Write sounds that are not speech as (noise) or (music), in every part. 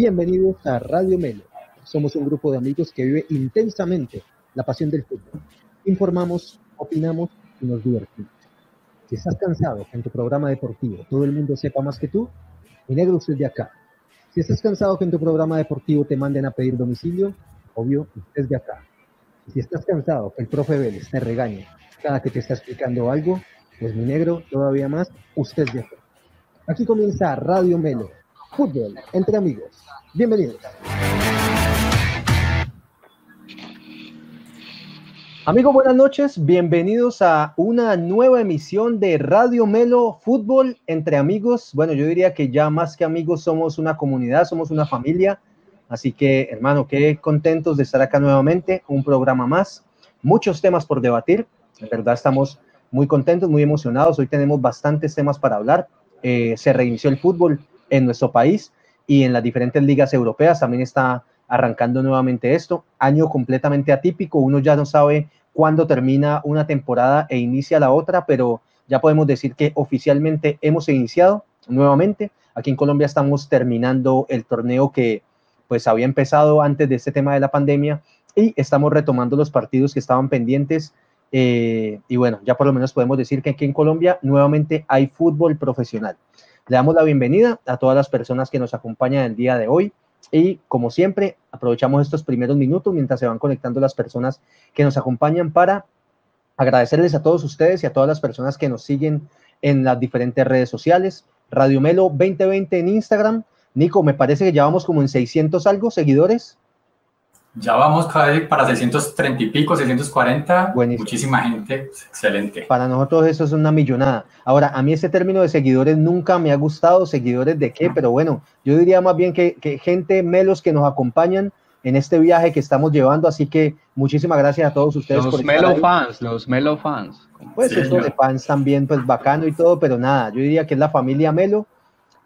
Bienvenidos a Radio Melo. Somos un grupo de amigos que vive intensamente la pasión del fútbol. Informamos, opinamos y nos divertimos. Si estás cansado que en tu programa deportivo todo el mundo sepa más que tú, mi negro usted de acá. Si estás cansado que en tu programa deportivo te manden a pedir domicilio, obvio, usted es de acá. Si estás cansado que el profe Vélez te regañe cada que te está explicando algo, pues mi negro, todavía más, usted es de acá. Aquí comienza Radio Melo, fútbol entre amigos. Bienvenidos. Amigos, buenas noches. Bienvenidos a una nueva emisión de Radio Melo Fútbol entre amigos. Bueno, yo diría que ya más que amigos somos una comunidad, somos una familia. Así que, hermano, qué contentos de estar acá nuevamente. Un programa más. Muchos temas por debatir. En verdad estamos muy contentos, muy emocionados. Hoy tenemos bastantes temas para hablar. Eh, se reinició el fútbol en nuestro país y en las diferentes ligas europeas también está arrancando nuevamente esto. Año completamente atípico. Uno ya no sabe cuándo termina una temporada e inicia la otra, pero ya podemos decir que oficialmente hemos iniciado nuevamente. Aquí en Colombia estamos terminando el torneo que pues había empezado antes de este tema de la pandemia y estamos retomando los partidos que estaban pendientes. Eh, y bueno, ya por lo menos podemos decir que aquí en Colombia nuevamente hay fútbol profesional. Le damos la bienvenida a todas las personas que nos acompañan el día de hoy. Y como siempre, aprovechamos estos primeros minutos mientras se van conectando las personas que nos acompañan para agradecerles a todos ustedes y a todas las personas que nos siguen en las diferentes redes sociales. Radio Melo 2020 en Instagram. Nico, me parece que ya vamos como en 600 algo seguidores. Ya vamos para 630 y pico, 640. Muchísima gente, excelente. Para nosotros eso es una millonada. Ahora, a mí ese término de seguidores nunca me ha gustado. ¿Seguidores de qué? Pero bueno, yo diría más bien que, gente melos que nos acompañan en este viaje que estamos llevando. Así que muchísimas gracias a todos ustedes. Los Melo fans, los Melo fans. Pues eso de fans también, pues bacano y todo, pero nada, yo diría que es la familia Melo.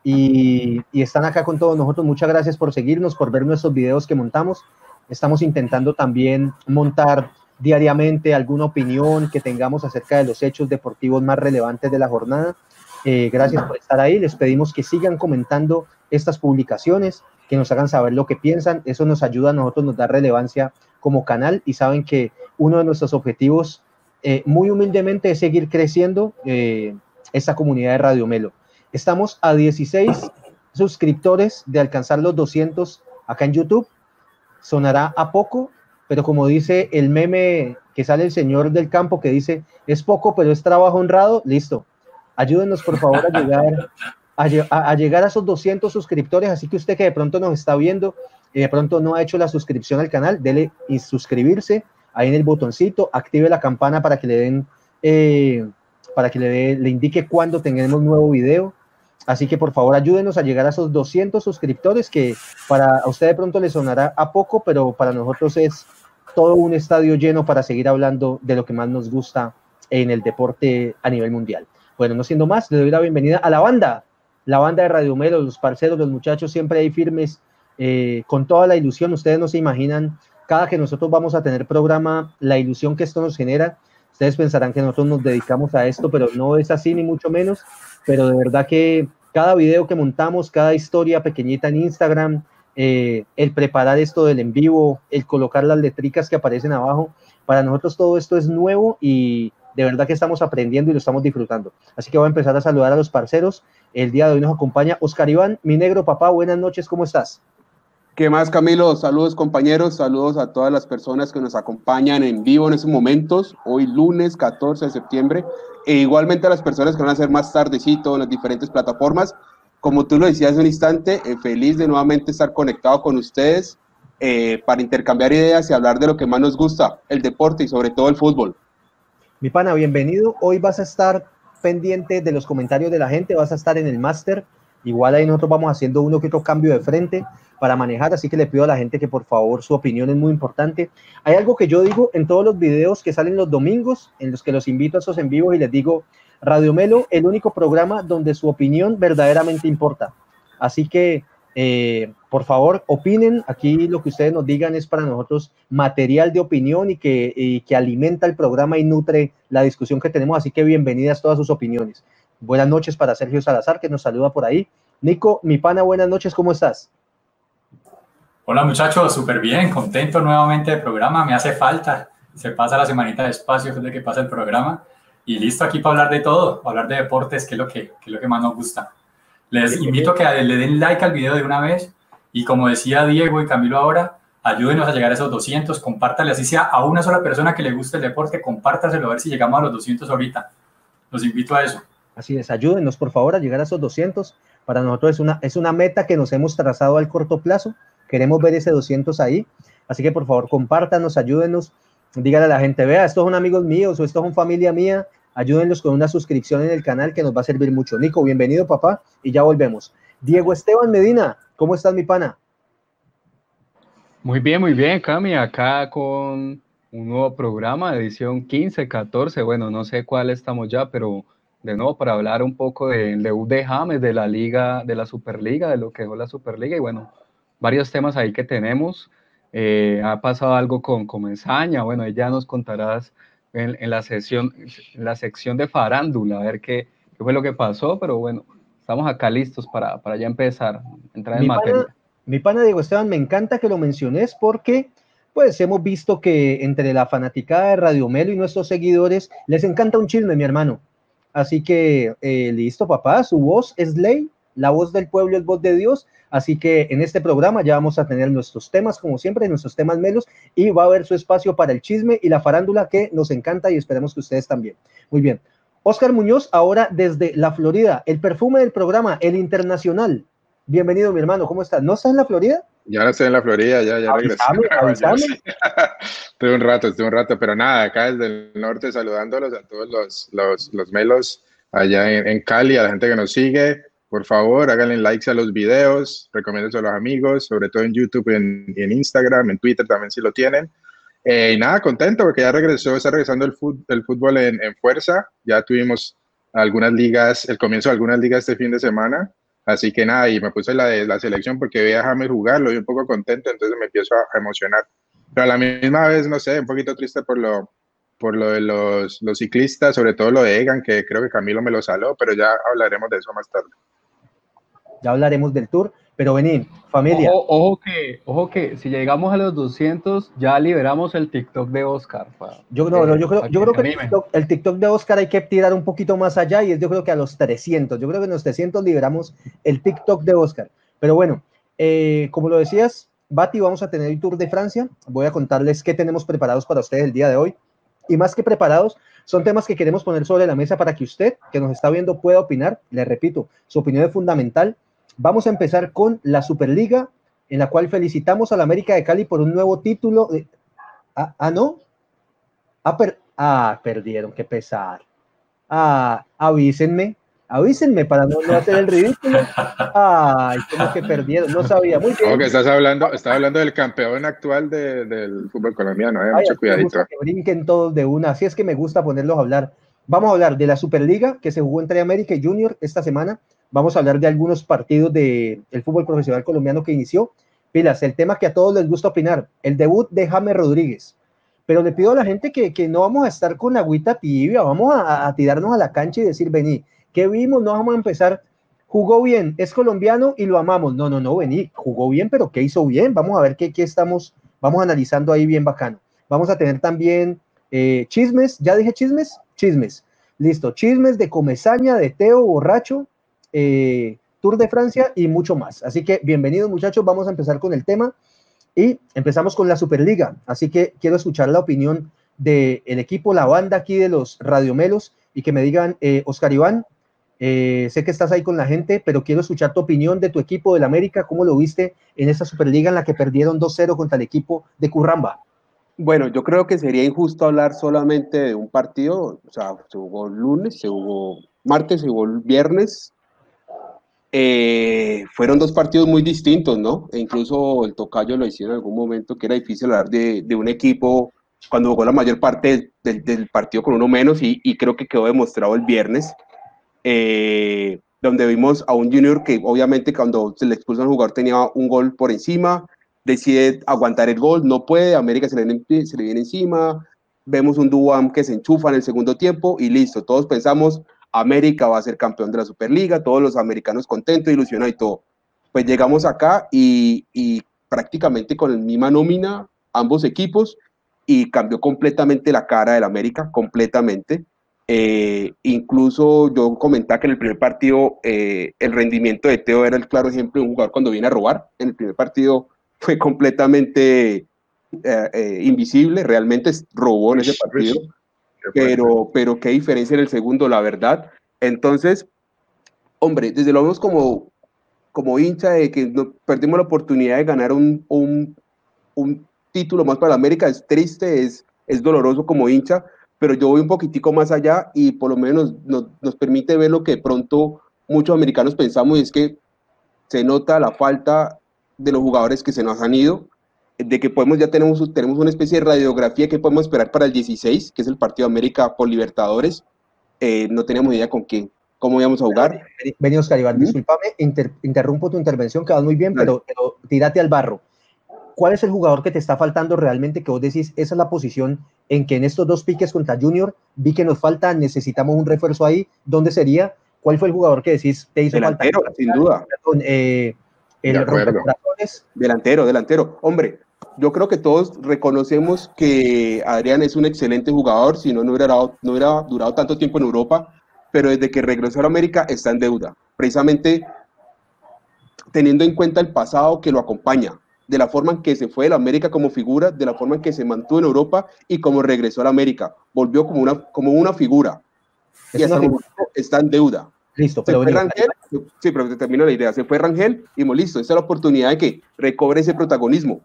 Y, y están acá con todos nosotros. Muchas gracias por seguirnos, por ver nuestros videos que montamos. Estamos intentando también montar diariamente alguna opinión que tengamos acerca de los hechos deportivos más relevantes de la jornada. Eh, gracias por estar ahí. Les pedimos que sigan comentando estas publicaciones, que nos hagan saber lo que piensan. Eso nos ayuda a nosotros, nos da relevancia como canal y saben que uno de nuestros objetivos, eh, muy humildemente, es seguir creciendo eh, esta comunidad de Radio Melo. Estamos a 16 suscriptores de alcanzar los 200 acá en YouTube sonará a poco, pero como dice el meme que sale el señor del campo que dice, es poco, pero es trabajo honrado, listo. Ayúdenos por favor a (laughs) llegar a, llegar a esos 200 suscriptores, así que usted que de pronto nos está viendo y de pronto no ha hecho la suscripción al canal, dele y suscribirse ahí en el botoncito, active la campana para que le den, eh, para que le, le indique cuando tengamos nuevo video Así que por favor ayúdenos a llegar a esos 200 suscriptores que para usted de pronto le sonará a poco, pero para nosotros es todo un estadio lleno para seguir hablando de lo que más nos gusta en el deporte a nivel mundial. Bueno, no siendo más, le doy la bienvenida a la banda, la banda de Radio Melo, los parceros, los muchachos siempre ahí firmes, eh, con toda la ilusión. Ustedes no se imaginan, cada que nosotros vamos a tener programa, la ilusión que esto nos genera. Ustedes pensarán que nosotros nos dedicamos a esto, pero no es así ni mucho menos pero de verdad que cada video que montamos, cada historia pequeñita en Instagram, eh, el preparar esto del en vivo, el colocar las letricas que aparecen abajo, para nosotros todo esto es nuevo y de verdad que estamos aprendiendo y lo estamos disfrutando. Así que voy a empezar a saludar a los parceros. El día de hoy nos acompaña Oscar Iván, mi negro papá. Buenas noches, ¿cómo estás? ¿Qué más, Camilo? Saludos, compañeros. Saludos a todas las personas que nos acompañan en vivo en estos momentos. Hoy, lunes 14 de septiembre e igualmente a las personas que van a hacer más tardecito en las diferentes plataformas. Como tú lo decías un instante, eh, feliz de nuevamente estar conectado con ustedes eh, para intercambiar ideas y hablar de lo que más nos gusta, el deporte y sobre todo el fútbol. Mi pana, bienvenido. Hoy vas a estar pendiente de los comentarios de la gente, vas a estar en el máster. Igual ahí nosotros vamos haciendo uno que otro cambio de frente para manejar, así que le pido a la gente que por favor su opinión es muy importante. Hay algo que yo digo en todos los videos que salen los domingos, en los que los invito a esos en vivo y les digo, Radio Melo, el único programa donde su opinión verdaderamente importa. Así que, eh, por favor, opinen. Aquí lo que ustedes nos digan es para nosotros material de opinión y que, y que alimenta el programa y nutre la discusión que tenemos. Así que bienvenidas todas sus opiniones. Buenas noches para Sergio Salazar, que nos saluda por ahí. Nico, mi pana, buenas noches, ¿cómo estás? Hola muchachos, súper bien, contento nuevamente del programa, me hace falta, se pasa la semanita de espacio desde que pasa el programa y listo aquí para hablar de todo, hablar de deportes, que es lo que, que, es lo que más nos gusta. Les invito a que le den like al video de una vez y como decía Diego y Camilo ahora, ayúdenos a llegar a esos 200, compártale así sea a una sola persona que le guste el deporte, compártaselo a ver si llegamos a los 200 ahorita. Los invito a eso. Así es, ayúdenos por favor a llegar a esos 200. Para nosotros es una, es una meta que nos hemos trazado al corto plazo Queremos ver ese 200 ahí. Así que por favor, compártanos, ayúdenos. Díganle a la gente, vea, estos son amigos míos o estos son familia mía. Ayúdenlos con una suscripción en el canal que nos va a servir mucho. Nico, bienvenido, papá. Y ya volvemos. Diego Esteban Medina, ¿cómo estás, mi pana? Muy bien, muy bien, Cami. Acá con un nuevo programa, edición 15, 14. Bueno, no sé cuál estamos ya, pero de nuevo para hablar un poco del debut de James, de la Liga, de la Superliga, de lo que es la Superliga. Y bueno, varios temas ahí que tenemos. Eh, ha pasado algo con Comenzaña, bueno, ya nos contarás en, la, sesión, la sección de farándula, a ver qué, qué, fue lo que pasó, pero bueno, estamos acá listos para, para ya empezar, entrar en mi materia. Pana, mi pana Diego Esteban, me encanta que lo menciones porque pues hemos visto que entre la fanaticada de Radio Melo y nuestros seguidores les encanta un chisme, mi hermano. Así que, eh, listo, papá, su voz es ley, la voz del pueblo es voz de Dios. Así que en este programa ya vamos a tener nuestros temas, como siempre, nuestros temas melos, y va a haber su espacio para el chisme y la farándula que nos encanta y esperemos que ustedes también. Muy bien. Oscar Muñoz, ahora desde la Florida, el perfume del programa, el internacional. Bienvenido, mi hermano, ¿cómo estás? ¿No estás en la Florida? Ya no estoy en la Florida, ya, ya regresé. (laughs) (laughs) estuve un rato, estuve un rato, pero nada, acá desde el norte saludándolos a todos los, los, los melos allá en, en Cali, a la gente que nos sigue, por favor, háganle likes a los videos, recomiéndose a los amigos, sobre todo en YouTube y en, Instagram, en Twitter también si lo tienen. Eh, y nada, contento porque ya regresó, está regresando el, fútbol, el fútbol en, fuerza. Ya tuvimos algunas ligas, el comienzo de algunas ligas este fin de semana. Así que nada, y me puse la de la selección porque veía a James jugar, lo vi un poco contento, entonces me empiezo a, emocionar. Pero a la misma vez, no sé, un poquito triste por lo, por lo de los, los ciclistas, sobre todo lo de Egan, que creo que Camilo me lo saló, pero ya hablaremos de eso más tarde ya hablaremos del tour, pero vení, familia. Ojo, que, ojo que si llegamos a los 200 ya liberamos el TikTok de Oscar. yo, no, yo creo, yo creo que el TikTok, de Oscar hay que tirar un poquito más allá y es yo creo que a los 300, yo creo que en los 300 liberamos el TikTok de Oscar. Pero bueno, eh, como lo decías, Bati, vamos a tener el Tour de Francia. Voy a contarles qué tenemos preparados para ustedes el día de hoy. Y más que preparados, son temas que queremos poner sobre la mesa para que usted, que nos está viendo, pueda opinar. Le repito, su opinión es fundamental Vamos a empezar con la Superliga, en la cual felicitamos a la América de Cali por un nuevo título. Ah, ah, no. Ah, ah, perdieron, qué pesar. Ah, avísenme, avísenme para no, hacer el ridículo. Ay, como que perdieron, no sabía. Muy bien. que estás hablando, estás hablando del campeón actual del fútbol colombiano, eh, mucho cuidadito. Que brinquen todos de una, así es que me gusta ponerlos a hablar. Vamos a hablar de la Superliga que se jugó entre América y Junior esta semana. Vamos a hablar de algunos partidos del fútbol profesional colombiano que inició. Pilas, el tema que a todos les gusta opinar, el debut de James Rodríguez. Pero le pido a la gente que, no vamos a estar con agüita tibia, vamos a, tirarnos a la cancha y decir, vení, ¿qué vimos? No vamos a empezar. Jugó bien, es colombiano y lo amamos. No, no, no, vení, jugó bien, pero ¿qué hizo bien? Vamos a ver qué, qué estamos, vamos analizando ahí bien bacano. Vamos a tener también eh, chismes, ya dije chismes, chismes. Listo, chismes de comezaña, de Teo borracho, eh, Tour de Francia y mucho más. Así que bienvenidos muchachos, vamos a empezar con el tema y empezamos con la Superliga. Así que quiero escuchar la opinión del equipo, la banda aquí de los Radiomelos y que me digan, eh, Oscar Iván, eh, sé que estás ahí con la gente, pero quiero escuchar tu opinión de tu equipo del América, cómo lo viste en esa Superliga en la que perdieron 2-0 contra el equipo de Curramba. Bueno, yo creo que sería injusto hablar solamente de un partido, o sea, se jugó lunes, se jugó martes, se jugó viernes, eh, fueron dos partidos muy distintos, ¿no? E incluso el Tocayo lo hicieron en algún momento, que era difícil hablar de, un equipo cuando jugó la mayor parte del, partido con uno menos y, creo que quedó demostrado el viernes, eh, donde vimos a un junior que obviamente cuando se le expulsa al jugador tenía un gol por encima, decide aguantar el gol, no puede, América se le viene, se le viene encima, vemos un Duam que se enchufa en el segundo tiempo y listo, todos pensamos, América va a ser campeón de la Superliga, todos los americanos contentos, ilusionados y todo. Pues llegamos acá y, prácticamente con la misma nómina, ambos equipos, y cambió completamente la cara del América, completamente. Eh, incluso yo comentaba que en el primer partido eh, el rendimiento de Teo era el claro ejemplo de un jugador cuando viene a robar. En el primer partido fue completamente eh, invisible, realmente robó en ese partido. Pero, pero qué diferencia en el segundo, la verdad. Entonces, hombre, desde vemos como, como hincha de que no, perdimos la oportunidad de ganar un, un, un título más para América, es triste, es, es doloroso como hincha, pero yo voy un poquitico más allá y por lo menos nos, nos permite ver lo que pronto muchos americanos pensamos y es que se nota la falta de los jugadores que se nos han ido, de que podemos ya tenemos, tenemos una especie de radiografía que podemos esperar para el 16, que es el partido de América por Libertadores. Eh, no teníamos idea con quién, cómo íbamos a jugar. Vení, Oscar Iván, discúlpame, interrumpo tu intervención, que vas muy bien, pero, pero tírate al barro. ¿Cuál es el jugador que te está faltando realmente que vos decís, esa es la posición en que en estos dos piques contra Junior vi que nos falta, necesitamos un refuerzo ahí? ¿Dónde sería? ¿Cuál fue el jugador que decís te hizo delantero, falta? sin duda. Eh, el delantero, delantero. Hombre, yo creo que todos reconocemos que Adrián es un excelente jugador, si no, no hubiera, no hubiera durado tanto tiempo en Europa, pero desde que regresó a América está en deuda, precisamente teniendo en cuenta el pasado que lo acompaña, de la forma en que se fue de la América como figura, de la forma en que se mantuvo en Europa y como regresó a la América. Volvió como una, como una figura. y hasta está en deuda. Listo, pero Rangel, sí, pero te termino la idea. Se fue Rangel y listo. Esa es la oportunidad de que recobre ese protagonismo.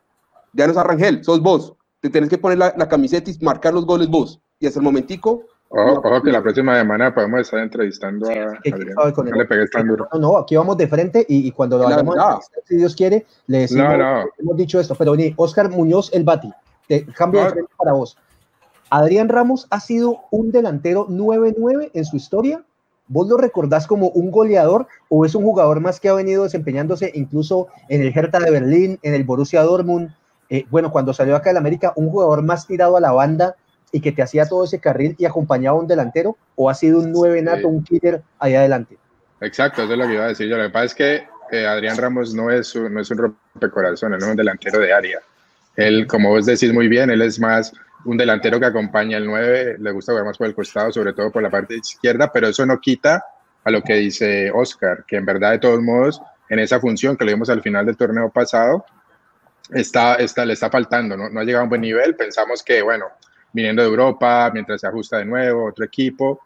Ya no es Rangel, sos vos. Te tenés que poner la, la, camiseta y marcar los goles vos. Y hasta el momentico. Ojo, ojo que la próxima semana podemos estar entrevistando a Adrián. No le pegues tan duro. No, no, aquí vamos de frente y, y cuando lo hagamos, si Dios quiere, le decimos, no, no. hemos dicho esto. Pero ni Oscar Muñoz, el Bati, te cambio de frente para vos. Adrián Ramos ha sido un delantero 9-9 en su historia ¿Vos lo recordás como un goleador o es un jugador más que ha venido desempeñándose incluso en el Hertha de Berlín, en el Borussia Dortmund? Eh, bueno, cuando salió acá del América, un jugador más tirado a la banda y que te hacía todo ese carril y acompañaba a un delantero o ha sido un nueve nato, un killer ahí adelante? Exacto, eso es lo que iba a decir yo. Lo que pasa es que eh, Adrián Ramos no es, un, no es un rompecorazones, no es un delantero de área. Él, como vos decís muy bien, él es más un delantero que acompaña al 9, le gusta jugar más por el costado, sobre todo por la parte izquierda, pero eso no quita a lo que dice Oscar, que en verdad de todos modos, en esa función que le vimos al final del torneo pasado, está, está, le está faltando, ¿no? no ha llegado a un buen nivel, pensamos que, bueno, viniendo de Europa, mientras se ajusta de nuevo, otro equipo,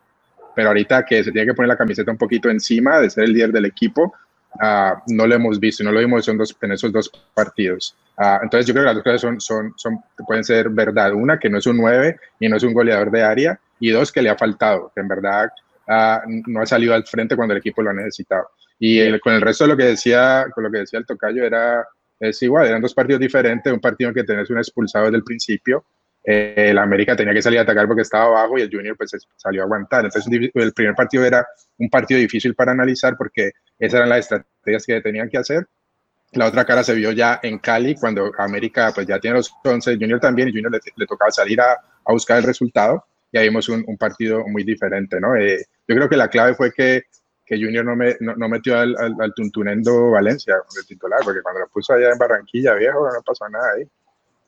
pero ahorita que se tiene que poner la camiseta un poquito encima de ser el líder del equipo, uh, no lo hemos visto, no lo vimos en, dos, en esos dos partidos. Uh, entonces yo creo que las dos cosas son, son, son, pueden ser verdad. Una, que no es un 9 y no es un goleador de área, y dos, que le ha faltado, que en verdad uh, no ha salido al frente cuando el equipo lo ha necesitado. Y el, con el resto de lo que decía, con lo que decía el tocayo, era, es igual, eran dos partidos diferentes, un partido en que tenés un expulsado desde el principio, eh, el América tenía que salir a atacar porque estaba abajo y el Junior pues salió a aguantar. Entonces el primer partido era un partido difícil para analizar porque esas eran las estrategias que tenían que hacer. La otra cara se vio ya en Cali cuando América pues ya tiene los 11, Junior también y Junior le, le tocaba salir a, buscar el resultado y ahí vimos un, un partido muy diferente, ¿no? Eh, yo creo que la clave fue que, que Junior no, me, metió al, al, al, Tuntunendo Valencia, el titular, porque cuando lo puso allá en Barranquilla, viejo, no pasó nada ahí.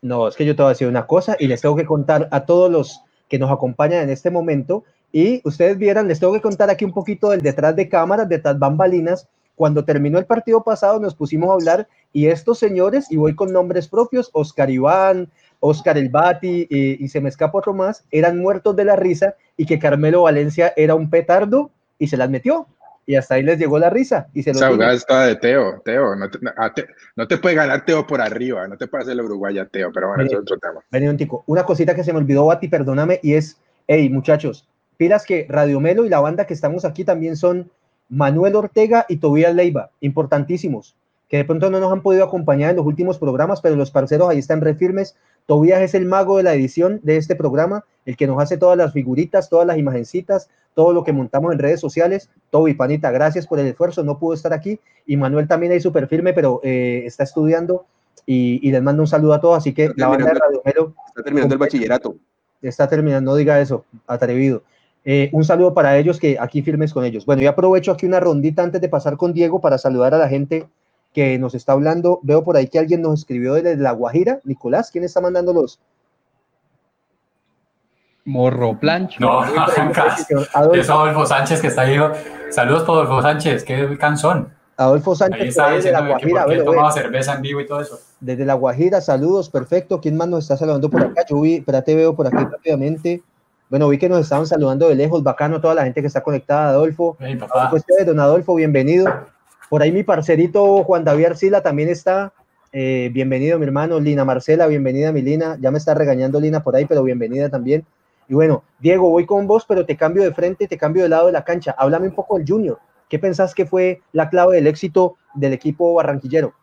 No, es que yo te voy a decir una cosa y les tengo que contar a todos los que nos acompañan en este momento. Y ustedes vieran, les tengo que contar aquí un poquito del detrás de cámaras, detrás bambalinas. Cuando terminó el partido pasado nos pusimos a hablar y estos señores, y voy con nombres propios, Oscar Iván, Oscar El Bati y, y se me escapa otro más, eran muertos de la risa y que Carmelo Valencia era un petardo y se las metió y hasta ahí les llegó la risa. Y se Esa jugada estaba de Teo, Teo no te, te, no te, puede ganar Teo por arriba, no te puede hacer el Uruguaya Teo, pero bueno, eso es otro tema. Vení, un tico. Una cosita que se me olvidó, Bati, perdóname, y es, hey, muchachos, pilas que Radio Melo y la banda que estamos aquí también son Manuel Ortega y Tobías Leiva, importantísimos, que de pronto no nos han podido acompañar en los últimos programas, pero los parceros ahí están refirmes. Tobías es el mago de la edición de este programa, el que nos hace todas las figuritas, todas las imagencitas, todo lo que montamos en redes sociales. Toby, panita, gracias por el esfuerzo, no pudo estar aquí. Y Manuel también ahí súper firme, pero eh, está estudiando y, y, les mando un saludo a todos. Así que la banda de Radio Melo. Está terminando el bachillerato. Está terminando, no diga eso, atrevido. Eh, un saludo para ellos que aquí firmes con ellos. Bueno, yo aprovecho aquí una rondita antes de pasar con Diego para saludar a la gente que nos está hablando. Veo por ahí que alguien nos escribió desde La Guajira. Nicolás, ¿quién está mandando los? Morro Plancho. No, (laughs) es Adolfo Sánchez que está ahí. Saludos por Adolfo Sánchez, qué canción. Adolfo Sánchez desde La Guajira. Que tomaba cerveza en vivo y todo eso. Desde La Guajira, saludos, perfecto. ¿Quién más nos está saludando por acá? Yo vi, espérate, veo por aquí rápidamente. Bueno, vi que nos estaban saludando de lejos, bacano toda la gente que está conectada, Adolfo. Hey, papá. Pues, don Adolfo, bienvenido. Por ahí mi parcerito Juan David Arcila también está. Eh, bienvenido, mi hermano. Lina Marcela, bienvenida, mi Lina. Ya me está regañando Lina por ahí, pero bienvenida también. Y bueno, Diego, voy con vos, pero te cambio de frente, te cambio de lado de la cancha. Háblame un poco del Junior. ¿Qué pensás que fue la clave del éxito del equipo barranquillero?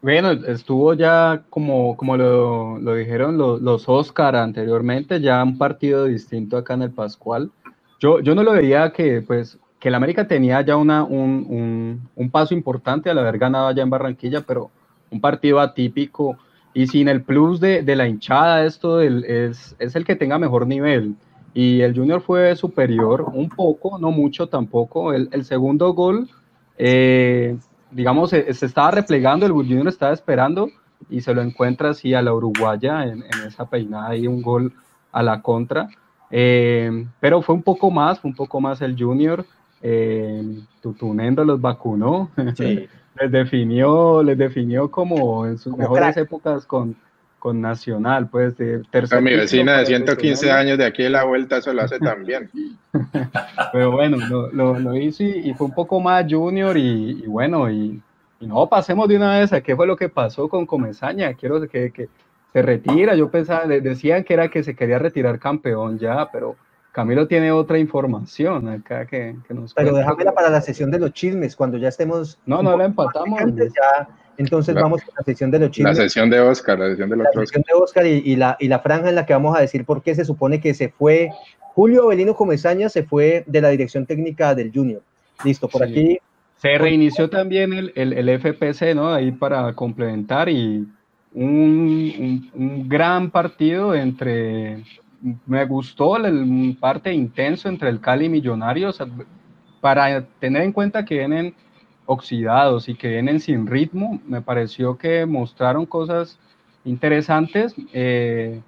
Bueno, estuvo ya como, como lo, lo dijeron los, los, Oscar anteriormente, ya un partido distinto acá en el Pascual. Yo, yo no lo veía que, pues, que el América tenía ya una, un, un, un paso importante al haber ganado allá en Barranquilla, pero un partido atípico y sin el plus de, de la hinchada, esto del, es, es, el que tenga mejor nivel. Y el Junior fue superior un poco, no mucho tampoco. El, el segundo gol, eh, digamos, se, se, estaba replegando, el Junior estaba esperando y se lo encuentra así a la uruguaya en, en esa peinada y un gol a la contra. Eh, pero fue un poco más, fue un poco más el Junior. Eh, Tutunendo los vacunó. Sí. (laughs) les definió, les definió como en sus como mejores crack. épocas con, con Nacional, pues de tercer. mi vecina de 115 años de aquí de la vuelta eso lo hace (laughs) también. Pero bueno, lo, lo, lo hizo y, y, fue un poco más junior y, y bueno, y, y, no, pasemos de una vez a qué fue lo que pasó con Comesaña. Quiero que, que se retira, yo pensaba, decían que era que se quería retirar campeón ya, pero Camilo tiene otra información acá que, que nos Pero déjamela para la sesión de los chismes, cuando ya estemos... No, no la empatamos. Ya, entonces la, vamos a la sesión de los chismes. La sesión de Oscar, la sesión de los La sesión de Oscar y, y, la, y la franja en la que vamos a decir por qué se supone que se fue... Julio Avelino Comesaña se fue de la dirección técnica del Junior. Listo, por sí. aquí... Se reinició también el, el, el, FPC, ¿no? Ahí para complementar y un, un, un gran partido entre me gustó el parte intenso entre el Cali y Millonarios para tener en cuenta que vienen oxidados y que vienen sin ritmo. Me pareció que mostraron cosas interesantes. Eh,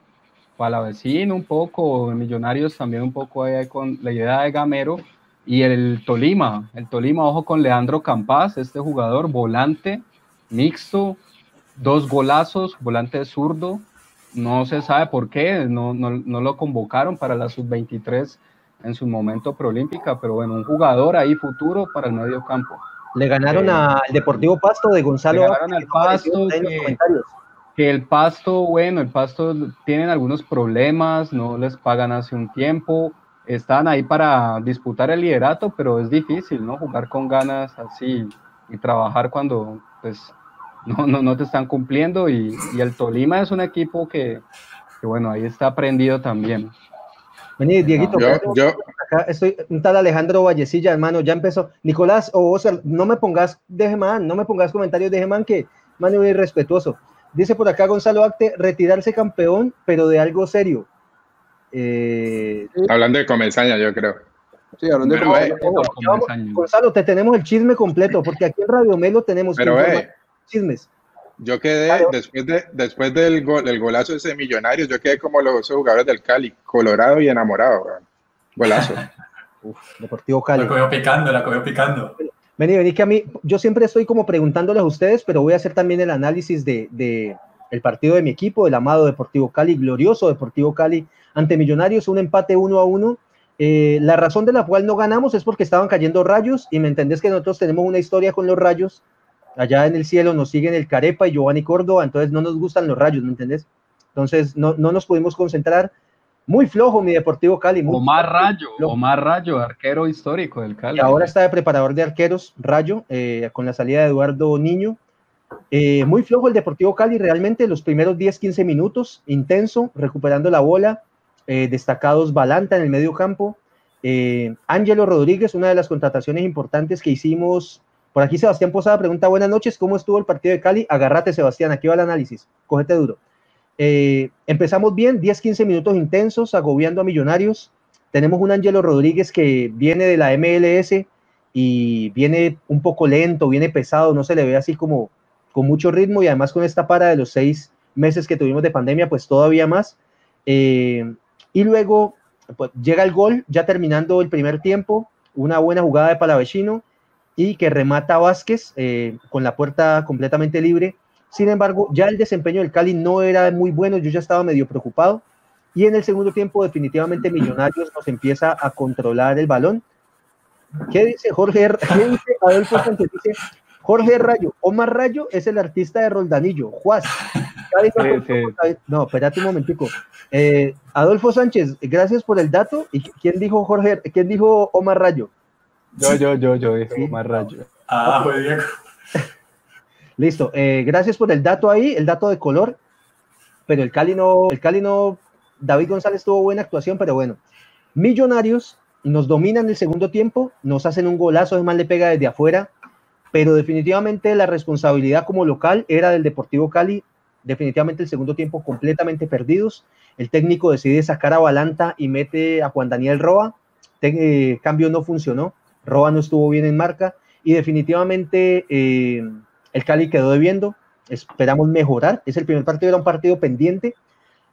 para la vecina un poco, Millonarios también un poco con la idea de Gamero. Y el Tolima, el Tolima, ojo con Leandro Campas, este jugador volante, mixto, dos golazos, volante zurdo, no se sabe por qué, no, no, no lo convocaron para la sub-23 en su momento preolímpica, pero bueno, un jugador ahí futuro para el medio campo. Le ganaron eh, al Deportivo Pasto de Gonzalo. Le ganaron al Pasto. Que, que, el Pasto, bueno, el Pasto tienen algunos problemas, no les pagan hace un tiempo, están ahí para disputar el liderato, pero es difícil, ¿no? Jugar con ganas así y trabajar cuando, pues, no, no, no te están cumpliendo y, y, el Tolima es un equipo que, que, bueno, ahí está aprendido también. Vení, Dieguito, yo, yo, acá estoy, un tal Alejandro Vallecilla, hermano, ya empezó. Nicolás o Oscar, no me pongas de Gemán, no me pongas comentarios de Gemán, que mano irrespetuoso. Dice por acá Gonzalo Acte, retirarse campeón, pero de algo serio. Eh, hablando de Comesaña, yo creo. Sí, hablando de Comesaña. Gonzalo, te tenemos el chisme completo, porque aquí en Radio Melo tenemos pero, eh, chismes. Yo quedé, claro. después, de, después del, gol, del golazo ese de Millonarios, yo quedé como los jugadores del Cali, colorado y enamorado. Bro. Golazo. (laughs) Uf, Deportivo Cali. La cogió picando, la cogió picando. Vení, vení, que a mí, yo siempre estoy como preguntándoles a ustedes, pero voy a hacer también el análisis de, de el partido de mi equipo, del amado Deportivo Cali, glorioso Deportivo Cali, ante Millonarios, un empate uno a uno. Eh, la razón de la cual no ganamos es porque estaban cayendo rayos, y me entendés que nosotros tenemos una historia con los rayos, allá en el cielo nos siguen el Carepa y Giovanni Córdoba, entonces no nos gustan los rayos, ¿me entendés? Entonces no, no nos pudimos concentrar. Muy flojo mi Deportivo Cali. Muy Omar Rayo, flojo. Omar Rayo, arquero histórico del Cali. Y ahora está de preparador de arqueros, Rayo, eh, con la salida de Eduardo Niño. Eh, muy flojo el Deportivo Cali, realmente los primeros 10, 15 minutos, intenso, recuperando la bola, eh, destacados Balanta en el medio campo. Ángelo Rodríguez, una de las contrataciones importantes que hicimos por aquí Sebastián Posada pregunta, buenas noches, ¿cómo estuvo el partido de Cali? Agárrate Sebastián, aquí va el análisis, cógete duro. Eh, empezamos bien, 10-15 minutos intensos, agobiando a Millonarios. Tenemos un Ángelo Rodríguez que viene de la MLS y viene un poco lento, viene pesado, no se le ve así como con mucho ritmo y además con esta para de los seis meses que tuvimos de pandemia, pues todavía más. Eh, y luego pues, llega el gol, ya terminando el primer tiempo, una buena jugada de Palavecino y que remata Vázquez eh, con la puerta completamente libre. Sin embargo, ya el desempeño del Cali no era muy bueno, yo ya estaba medio preocupado. Y en el segundo tiempo, definitivamente Millonarios nos empieza a controlar el balón. ¿Qué dice Jorge? ¿Qué dice Adolfo Sánchez? Dice Jorge Rayo. Omar Rayo es el artista de Roldanillo. Juaz. No, espérate un momentico. Eh, Adolfo Sánchez, gracias por el dato. ¿Y quién dijo Jorge? ¿Quién dijo Omar Rayo? Yo, yo, yo, yo dije Omar Rayo. Ah, muy bien. (laughs) Listo. Eh, gracias por el dato ahí, el dato de color. Pero el Cali no, el Cali no, David González tuvo buena actuación, pero bueno. Millonarios nos dominan el segundo tiempo, nos hacen un golazo, además le pega desde afuera, pero definitivamente la responsabilidad como local era del Deportivo Cali, definitivamente el segundo tiempo completamente perdidos. El técnico decide sacar a Balanta y mete a Juan Daniel Roa. Eh, cambio no funcionó, Roa no estuvo bien en marca y definitivamente eh, el Cali quedó debiendo. Esperamos mejorar. Es el primer partido, era un partido pendiente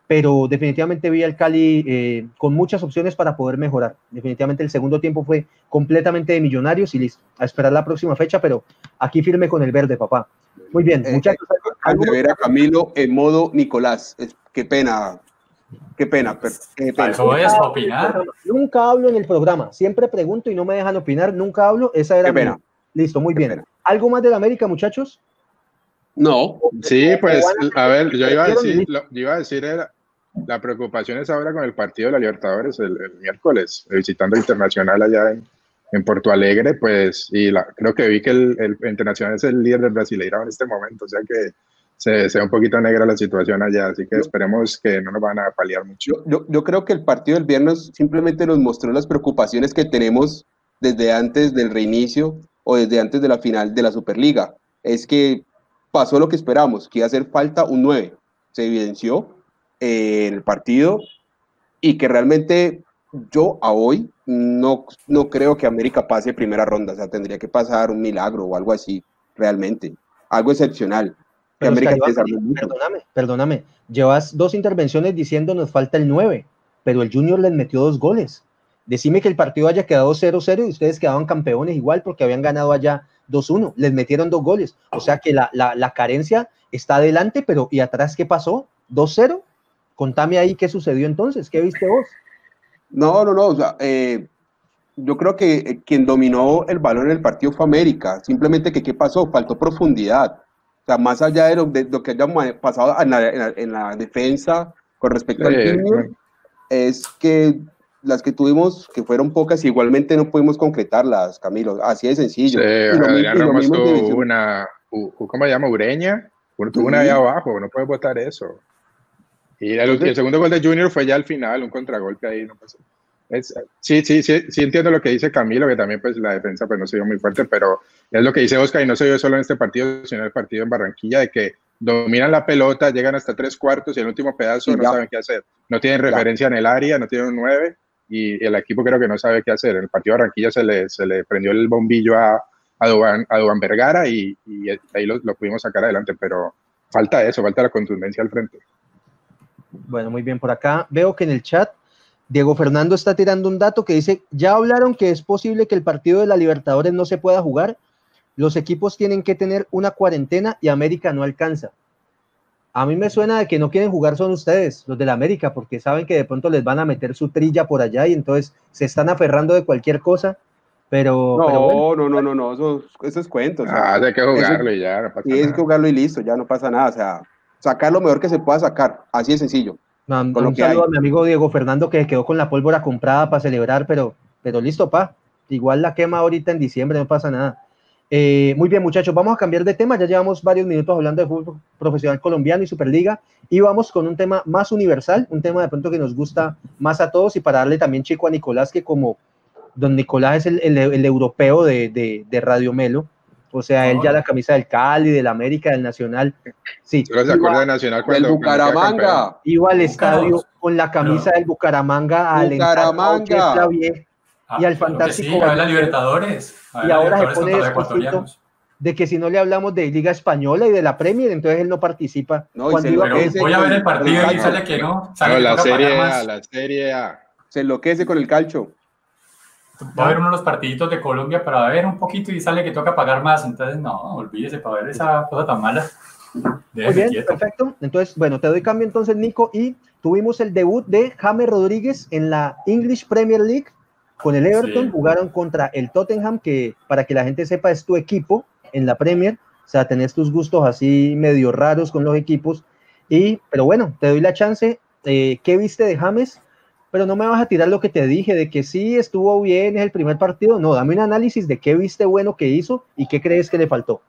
pero definitivamente vi al Cali eh, con muchas opciones para poder mejorar. Definitivamente el segundo tiempo fue completamente de millonarios y listo. A esperar la próxima fecha, pero aquí firme con el verde, papá. Muy bien, eh, muchachos. Al de ver a Camilo en modo Nicolás. qué pena. Qué pena. Qué pena. Eso es opinar. Nunca hablo en el programa. Siempre pregunto y no me dejan opinar. Nunca hablo. Esa era. Qué pena. Listo, muy bien. ¿Algo más de la América, muchachos? No. Sí, pues, a ver, yo iba a decir, yo iba a decir era, la preocupación es ahora con el partido de la Libertadores el, miércoles, visitando Internacional allá en, en Porto Alegre, pues, y la, creo que vi que el, el, Internacional es el líder del Brasileirao en este momento, o sea que se, se ve un poquito negra la situación allá, así que esperemos que no nos van a paliar mucho. Yo, yo creo que el partido del viernes simplemente nos mostró las preocupaciones que tenemos desde antes del reinicio o desde antes de la final de la Superliga. Es que pasó lo que esperamos, que iba a hacer falta un 9. Se evidenció, en el partido y que realmente yo a hoy no, no creo que América pase primera ronda, o sea, tendría que pasar un milagro o algo así, realmente, algo excepcional. América perdóname, perdóname, llevas dos intervenciones diciendo nos falta el 9, pero el Junior les metió dos goles. Decime que el partido haya quedado 0-0 y ustedes quedaban campeones igual porque habían ganado allá 2-1, les metieron dos goles. O sea que la, la, la carencia está adelante, pero ¿y atrás qué pasó? ¿2-0? Contame ahí qué sucedió entonces, ¿qué viste vos? No, no, no, o sea, eh, yo creo que eh, quien dominó el balón en el partido fue América, simplemente que qué pasó, faltó profundidad, o sea, más allá de lo, de lo que haya pasado en la, en la, defensa con respecto al Junior, es que las que tuvimos, que fueron pocas, igualmente no pudimos concretarlas, Camilo, así de sencillo. Sí, y lo, Adrián Ramos tuvo una, ¿cómo se llama? Ureña, tuvo una ahí abajo, no puedes votar eso. Y el, segundo gol de Junior fue ya al final, un contragolpe ahí, no pasó. Sí, sí, sí, sí entiendo lo que dice Camilo, que también pues la defensa pues no se dio muy fuerte, pero es lo que dice Oscar y no se dio solo en este partido, sino en el partido en Barranquilla, de que dominan la pelota, llegan hasta tres cuartos y el último pedazo no saben qué hacer. No tienen referencia en el área, no tienen un nueve y el equipo creo que no sabe qué hacer. En el partido de Barranquilla se le, se le prendió el bombillo a, a, Duan, a Vergara y, y ahí lo, lo pudimos sacar adelante, pero falta eso, falta la contundencia al frente. Bueno, muy bien, por acá veo que en el chat Diego Fernando está tirando un dato que dice, ya hablaron que es posible que el partido de la Libertadores no se pueda jugar, los equipos tienen que tener una cuarentena y América no alcanza. A mí me suena de que no quieren jugar son ustedes, los de la América, porque saben que de pronto les van a meter su trilla por allá y entonces se están aferrando de cualquier cosa. Pero, no, no, no, no, no, eso, es cuento. ah, hay que jugarlo y ya, no pasa nada. hay que jugarlo y listo, ya no pasa nada. O sea, sacar lo mejor que se pueda sacar, así de sencillo. Un saludo a mi amigo Diego Fernando que quedó con la pólvora comprada para celebrar, pero, pero listo, pa. Igual la quema ahorita en diciembre, no pasa nada. Eh, muy bien, muchachos, vamos a cambiar de tema. Ya llevamos varios minutos hablando de fútbol profesional colombiano y Superliga. Y vamos con un tema más universal, un tema de pronto que nos gusta más a todos y para darle también chico a Nicolás, que como don Nicolás es el, europeo de, de Radio Melo, o sea, él ya la camisa del Cali, del América, del Nacional. Sí. se acuerda del Nacional cuando. Del Bucaramanga. Iba al estadio con la camisa del Bucaramanga a Bucaramanga. Ah, y al fantástico Sí, a ver la Libertadores. a Y la ahora se pone ecuatorianos. de que si no le hablamos de Liga Española y de la Premier, entonces él no participa. No, y Cuando se iba- Pero Ese voy a ver el partido y sale que no. Sale No, la serie A, la serie A. Se enloquece con el calcho. Va a ver uno de los partiditos de Colombia para ver un poquito y sale que toca pagar más. Entonces, no, olvídese para ver esa cosa tan mala. Muy bien, quieto. perfecto. Entonces, bueno, te doy cambio entonces, Nico, y tuvimos el debut de James Rodríguez en la English Premier League con el Everton. Sí. Jugaron contra el Tottenham, que para que la gente sepa es tu equipo en la Premier. O sea, tenés tus gustos así medio raros con los equipos. Y, pero bueno, te doy la chance. Eh, ¿Qué viste de James? Pero no me vas a tirar lo que te dije de que sí estuvo bien, es el primer partido. No, dame un análisis de qué viste bueno que hizo y qué crees que le faltó.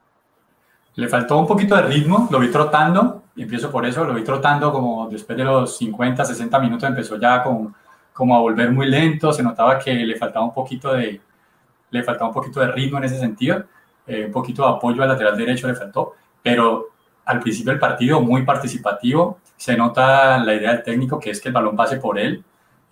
Le faltó un poquito de ritmo, lo vi trotando, y empiezo por eso, lo vi trotando como después de los 50, 60 minutos empezó ya con, como a volver muy lento, se notaba que le faltaba un poquito de, le faltaba un poquito de ritmo en ese sentido, eh, un poquito de apoyo al lateral derecho le faltó, pero al principio del partido muy participativo, se nota la idea del técnico que es que el balón pase por él,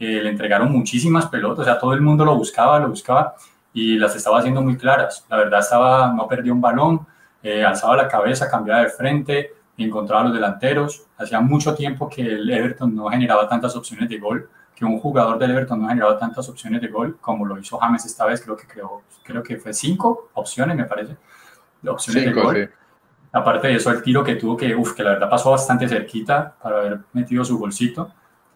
eh, le entregaron muchísimas pelotas, o sea, todo el mundo lo buscaba, lo buscaba y las estaba haciendo muy claras, la verdad estaba, no perdió un balón, eh, alzaba la cabeza, cambiaba de frente, encontraba a los delanteros. Hacía mucho tiempo que el Everton no generaba tantas opciones de gol, que un jugador del Everton no generaba tantas opciones de gol como lo hizo James esta vez. Creo que, creo, creo que fue cinco opciones, me parece, opciones de gol. sí. Aparte de eso, el tiro que tuvo que, uf, que la verdad pasó bastante cerquita para haber metido su golcito.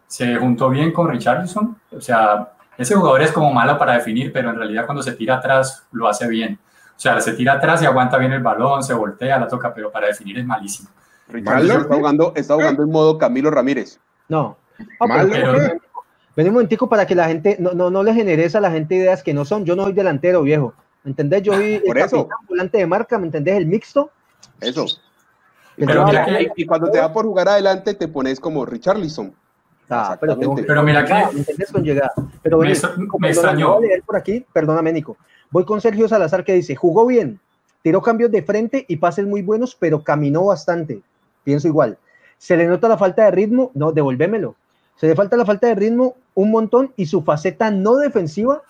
Se juntó bien con Richarlison. O sea, ese jugador es como malo para definir, pero en realidad cuando se tira atrás lo hace bien. O sea, se tira atrás y aguanta bien el balón, se voltea, la toca, pero para definir es malísimo. Richarlison está jugando, está jugando en modo Camilo Ramírez. No. Ah, Malo, pero- pero- Ven un momentico para que la gente, no, no, no le generes a la gente ideas que no son. Yo no soy delantero, viejo. ¿Me entendés? Yo soy Por el eso. capitán, volante de marca, ¿me entendés? El mixto. Eso. Pero Yo- mira que- Y cuando te da por jugar adelante, te pones como Richarlison. Ah, pero tengo que- Pero mira que- ¿me entendés? Con llegada. Pero Me me extrañó. voy a leer por aquí, perdóname, Nico. Voy con Sergio Salazar que dice, jugó bien, tiró cambios de frente y pases muy buenos, pero caminó bastante. Pienso igual. ¿Se le nota la falta de ritmo? No, devolvémelo. Se le falta la falta de ritmo un montón y su faceta no defensiva,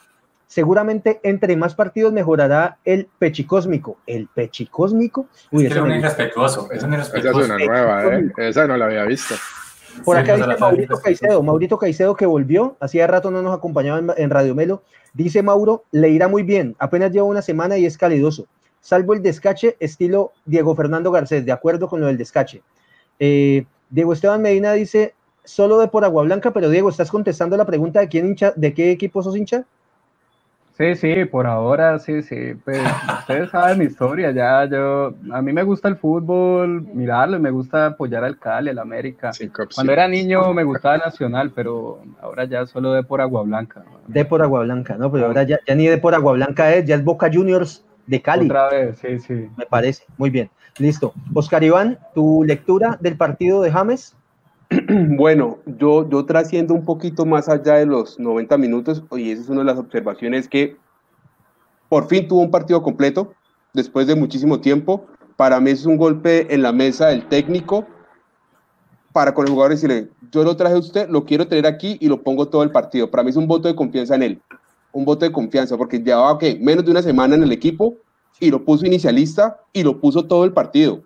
seguramente entre más partidos mejorará el pechicósmico. ¿El pechicósmico? Uy, Es que eso es un irrespetuoso, es un Esa es una nueva, ¿eh? Esa no la había visto. Por Sí, acá se dice Maurito Caicedo, Maurito Caicedo que volvió, hacía rato no nos acompañaba en, en Radio Melo. Dice Mauro, le irá muy bien, apenas lleva una semana y es calidoso, salvo el descache estilo Diego Fernando Garcés, de acuerdo con lo del descache. Eh, Diego Esteban Medina dice, solo de por Agua Blanca, pero Diego, ¿estás contestando la pregunta de quién hincha, de qué equipo sos hincha? Sí, sí, por ahora sí, sí. Pues (laughs) ustedes saben mi historia, ya yo, a mí me gusta el fútbol, mirarlo, y me gusta apoyar al Cali, al América. Opciones. Cuando era niño me gustaba Nacional, pero ahora ya solo de por Agua Blanca. De por Agua Blanca, ¿no? Pero ahora ya, ya ni de por Agua Blanca es, ya es Boca Juniors de Cali. Otra vez, sí, sí. me parece. Muy bien, listo. Oscar Iván, tu lectura del partido de James. (clears throat) Bueno, yo, yo trasciendo un poquito más allá de los 90 minutos, y esa es una de las observaciones que por fin tuvo un partido completo después de muchísimo tiempo. Para mí es un golpe en la mesa del técnico para con el jugador decirle, yo lo traje a usted, lo quiero tener aquí y lo pongo todo el partido. Para mí es un voto de confianza en él, un voto de confianza, porque llevaba ¿qué? menos de una semana en el equipo y lo puso inicialista y lo puso todo el partido.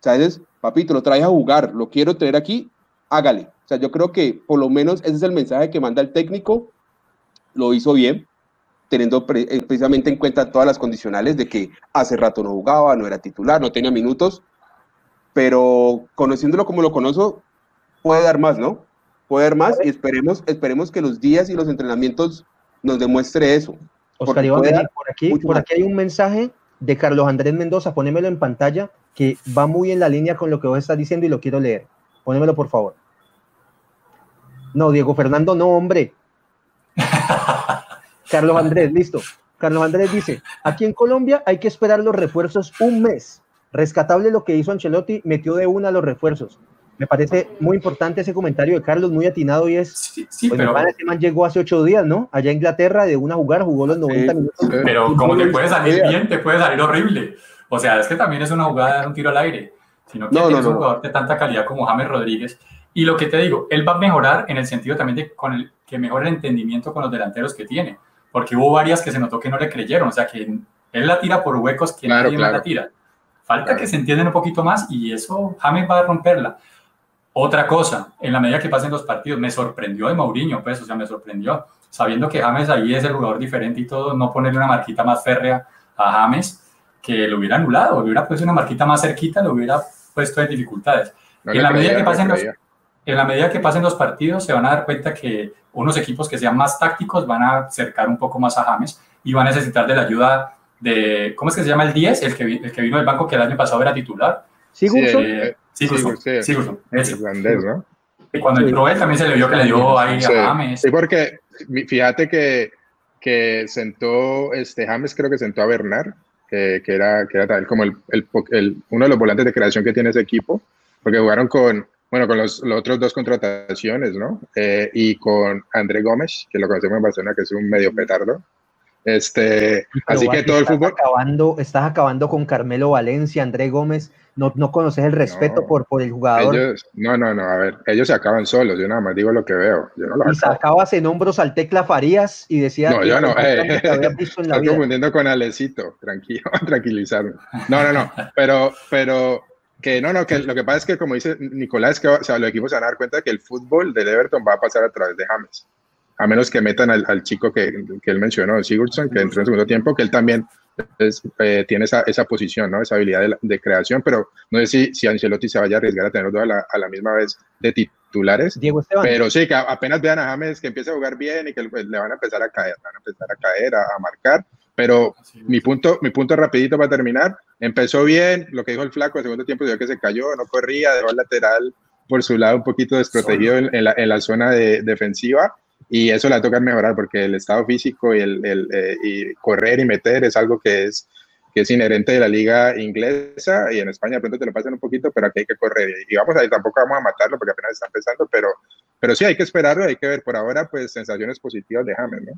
¿Sabes? Papito, lo traes a jugar, lo quiero tener aquí, hágale. O sea, yo creo que por lo menos ese es el mensaje que manda el técnico. Lo hizo bien, teniendo pre- eh, precisamente en cuenta todas las condicionales de que hace rato no jugaba, no era titular, no tenía minutos, pero conociéndolo como lo conozco, puede dar más, ¿no? Puede dar más y esperemos, esperemos que los días y los entrenamientos nos demuestre eso. Oscar Iván, por aquí, por aquí hay un mensaje de Carlos Andrés Mendoza, ponémelo en pantalla, que va muy en la línea con lo que vos estás diciendo y lo quiero leer. Ponémelo, por favor. No, Diego Fernando, no, hombre. (laughs) Carlos Andrés, listo. Carlos Andrés dice, aquí en Colombia hay que esperar los refuerzos un mes. Rescatable lo que hizo Ancelotti, metió de una los refuerzos. Me parece muy importante ese comentario de Carlos, muy atinado y es, Sí, sí, pues, pero, ese man llegó hace ocho días, ¿no? Allá en Inglaterra, de una a jugar, jugó los 90 Sí, minutos. sí. pero como te puede salir idea. bien, te puede salir horrible. O sea, es que también es una jugada, un tiro al aire, sino que No, no, tienes un no. jugador de tanta calidad como James Rodríguez. Y lo que te digo, él va a mejorar en el sentido también de con el, que mejora el entendimiento con los delanteros que tiene. porque hubo varias que se notó que no le creyeron, o sea que él la tira por huecos que nadie más la tira. Falta que se entiendan un poquito más y eso James va a romperla. Otra cosa, en la medida que pasen los partidos, me sorprendió de Mourinho, pues, o sea, me sorprendió, sabiendo que James ahí es el jugador diferente y todo, no ponerle una marquita más férrea a James, que lo hubiera anulado, lo hubiera puesto una marquita más cerquita, lo hubiera puesto en dificultades. en, la medida que pasen los, en la medida que pasen los partidos, se van a dar cuenta que unos equipos que sean más tácticos van a acercar un poco más a James y van a necesitar de la ayuda de, ¿cómo es que se llama el 10? El que, el que vino del banco que el año pasado era titular. Sigurdsson. Sí, sí, sí, ¿no? Y cuando entró él también se le vio que le dio ahí a James. Sí, porque fíjate que, que sentó, este James creo que sentó a Bernard, que, que era, que era como el, el, uno de los volantes de creación que tiene ese equipo, porque jugaron con, bueno, con los, los otros dos contrataciones, ¿no? Eh, y con André Gómez, que lo conocemos en Barcelona, que es un medio petardo. Este, así que todo el fútbol. Acabando, estás acabando con Carmelo Valencia, André Gómez. No, no conoces el respeto por, por el jugador. no, no, no. A ver, ellos se acaban solos. Yo nada más digo lo que veo. Yo no y sacabas en hombros al Tecla Farías y decía. No, yo no. Eh, estoy confundiendo con Alecito. Tranquilo, (laughs) tranquilizarme. No, no, no. Pero, pero que no, no, que lo que pasa es que, como dice Nicolás, que o sea, los equipos se van a dar cuenta que el fútbol del Everton va a pasar a través de James a menos que metan al, chico que, que, él mencionó, Sigurdsson, que entró en segundo tiempo, que él también eh, tiene esa, esa, posición, ¿no? esa habilidad de, creación, pero no sé si, si Ancelotti se vaya a arriesgar a tenerlo a la, a la misma vez de titulares. Diego Esteban. Pero sí, que apenas vean a James que empiece a jugar bien y que pues, le van a empezar a caer, van a empezar a caer, a, marcar. Pero mi punto, mi punto rapidito para terminar, empezó bien, lo que dijo el flaco, el segundo tiempo dio que se cayó, no corría, dejó el lateral por su lado un poquito desprotegido en, la, en, la, zona de, defensiva y eso la toca mejorar porque el estado físico y, el, el eh, y correr y meter es algo que es, que es inherente de la liga inglesa y en España de pronto te lo pasan un poquito, pero aquí hay que correr. Y vamos ahí, tampoco vamos a matarlo porque apenas está empezando, pero, pero sí hay que esperarlo, hay que ver. Por ahora, pues sensaciones positivas de James, ¿no?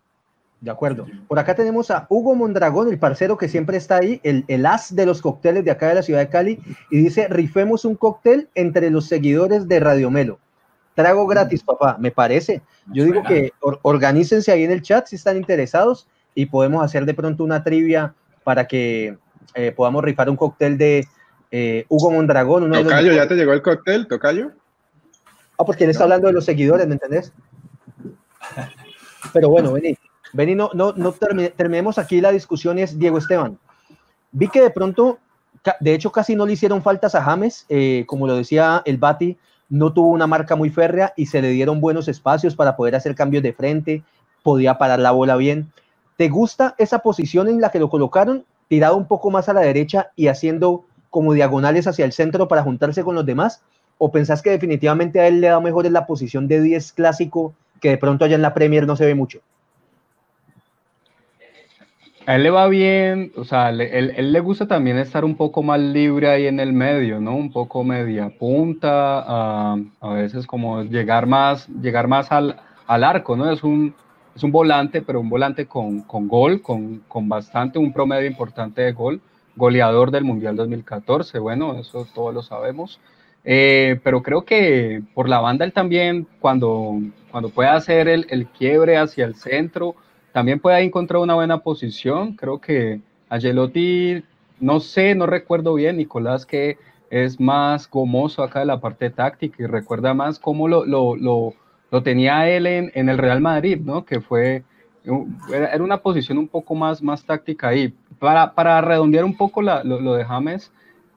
De acuerdo. Por acá tenemos a Hugo Mondragón, el parcero que siempre está ahí, el, el, as de los cócteles de acá de la ciudad de Cali, y dice, rifemos un cóctel entre los seguidores de Radio Melo. Trago gratis, papá, me parece. Yo digo que organícense ahí en el chat si están interesados y podemos hacer de pronto una trivia para que eh, podamos rifar un cóctel de eh, Hugo Mondragón. Tocayo, ¿ya te llegó el cóctel, Tocayo? Ah, porque él está hablando de los seguidores, ¿me entendés? (laughs) Pero bueno, vení, vení, no, no, no terminemos aquí la discusión, es Diego Esteban. Vi que de pronto, de hecho casi no le hicieron faltas a James, eh, como lo decía el Bati, no tuvo una marca muy férrea y se le dieron buenos espacios para poder hacer cambios de frente, podía parar la bola bien. ¿Te gusta esa posición en la que lo colocaron, tirado un poco más a la derecha y haciendo como diagonales hacia el centro para juntarse con los demás? ¿O pensás que definitivamente a él le da mejor en la posición de 10 clásico que de pronto allá en la Premier no se ve mucho? A él le va bien, o sea, él, él, le gusta también estar un poco más libre ahí en el medio, ¿no? Un poco media punta, a, a veces como llegar más, llegar más al, al, arco, ¿no? Es un, es un volante, pero un volante con, con gol, con, con, bastante, un promedio importante de gol, goleador del Mundial 2014, bueno, eso todos lo sabemos. Eh, pero creo que por la banda él también, cuando, cuando puede hacer el, el quiebre hacia el centro, también puede encontrar una buena posición. Creo que Angelotti, no sé, no recuerdo bien, Nicolás, que es más gomoso acá de la parte táctica y recuerda más cómo lo, lo, lo, lo tenía él en, en, el Real Madrid, ¿no? Que fue, era una posición un poco más, más táctica ahí. Para, para redondear un poco lo, lo de James,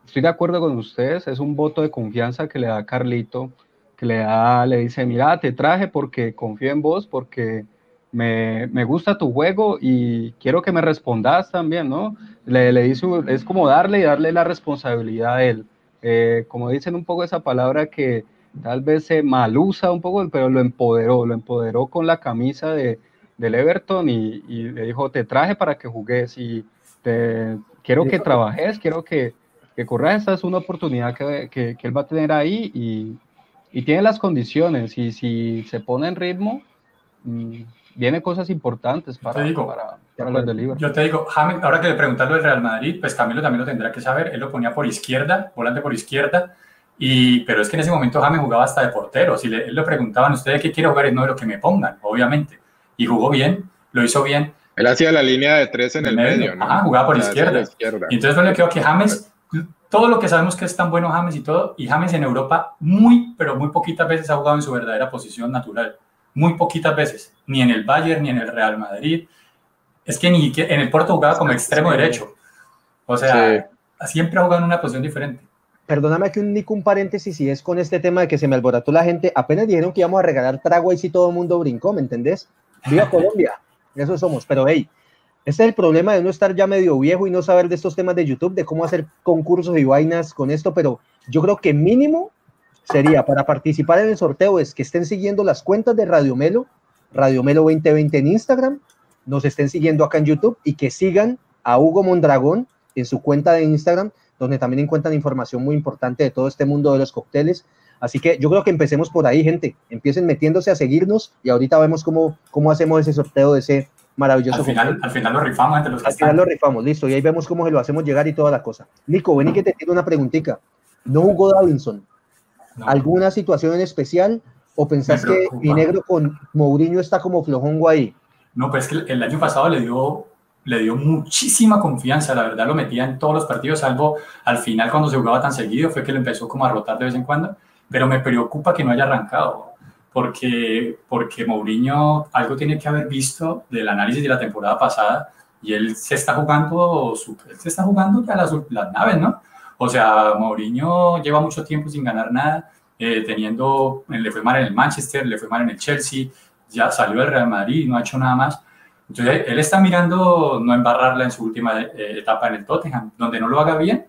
estoy de acuerdo con ustedes, es un voto de confianza que le da Carlito, que le da, le dice, mira, te traje porque confío en vos, porque me, me, gusta tu juego y quiero que me respondas también, ¿no? Le, le dice, es como darle y darle la responsabilidad a él. Eh, como dicen un poco esa palabra que tal vez se malusa un poco, pero lo empoderó, lo empoderó con la camisa de, del Everton y, y, le dijo, te traje para que jugues y te, quiero que trabajes, quiero que, que corras, esta es una oportunidad que, que, que él va a tener ahí y, y, tiene las condiciones y si se pone en ritmo, mm, viene cosas importantes para, para, para los del Yo te digo, James, ahora que le preguntas lo del Real Madrid, pues Camilo también lo tendrá que saber. Él lo ponía por izquierda, volante por izquierda, y, pero es que en ese momento James jugaba hasta de portero. Si le, él le preguntaban, ¿usted qué quiere jugar? Es no de lo que me pongan, obviamente. Y jugó bien, lo hizo bien. Él hacía la línea de tres en el medio, ¿no? Ajá, jugaba por izquierda. Y entonces le creo que James, todo lo que sabemos que es tan bueno James y todo, y James en Europa muy, pero muy poquitas veces ha jugado en su verdadera posición natural. Muy poquitas veces. Ni en el Bayern, ni en el Real Madrid. Es que ni en el Porto jugaba como extremo derecho. O sea, siempre ha jugado en una posición diferente. Perdóname que un, Nico, un paréntesis, si es con este tema de que se me alborotó la gente, apenas dijeron que íbamos a regalar trago y si todo el mundo brincó, ¿me entendés? Viva (laughs) Colombia eso somos. Pero hey, este es el problema de no estar ya medio viejo y no saber de estos temas de YouTube, de cómo hacer concursos y vainas con esto, pero yo creo que mínimo sería para participar en el sorteo es que estén siguiendo las cuentas de Radio Melo, Radio Melo 2020 en Instagram, nos estén siguiendo acá en YouTube y que sigan a Hugo Mondragón en su cuenta de Instagram, donde también encuentran información muy importante de todo este mundo de los cócteles. Así que yo creo que empecemos por ahí, gente. Empiecen metiéndose a seguirnos y ahorita vemos cómo, cómo hacemos ese sorteo de ese maravilloso. Al final, al final lo rifamos entre los Al final lo rifamos, listo. Y ahí vemos cómo se lo hacemos llegar y toda la cosa. Nico, ven y que te tiene una preguntita. ¿No jugó Davinson? ¿Alguna situación en especial? ¿O pensás que mi negro con Mourinho está como flojongo ahí? No, pues es que el año pasado le dio le dio muchísima confianza, la verdad lo metía en todos los partidos, salvo al final cuando se jugaba tan seguido, fue que le empezó como a rotar de vez en cuando, pero me preocupa que no haya arrancado, porque, porque Mourinho algo tiene que haber visto del análisis de la temporada pasada y él se está jugando, se está jugando ya las, las naves, ¿no? O sea, Mourinho lleva mucho tiempo sin ganar nada, eh, teniendo, le fue mal en el Manchester, le fue mal en el Chelsea, ya salió del Real Madrid, no ha hecho nada más. Entonces, él está mirando no embarrarla en su última eh, etapa en el Tottenham, donde no lo haga bien.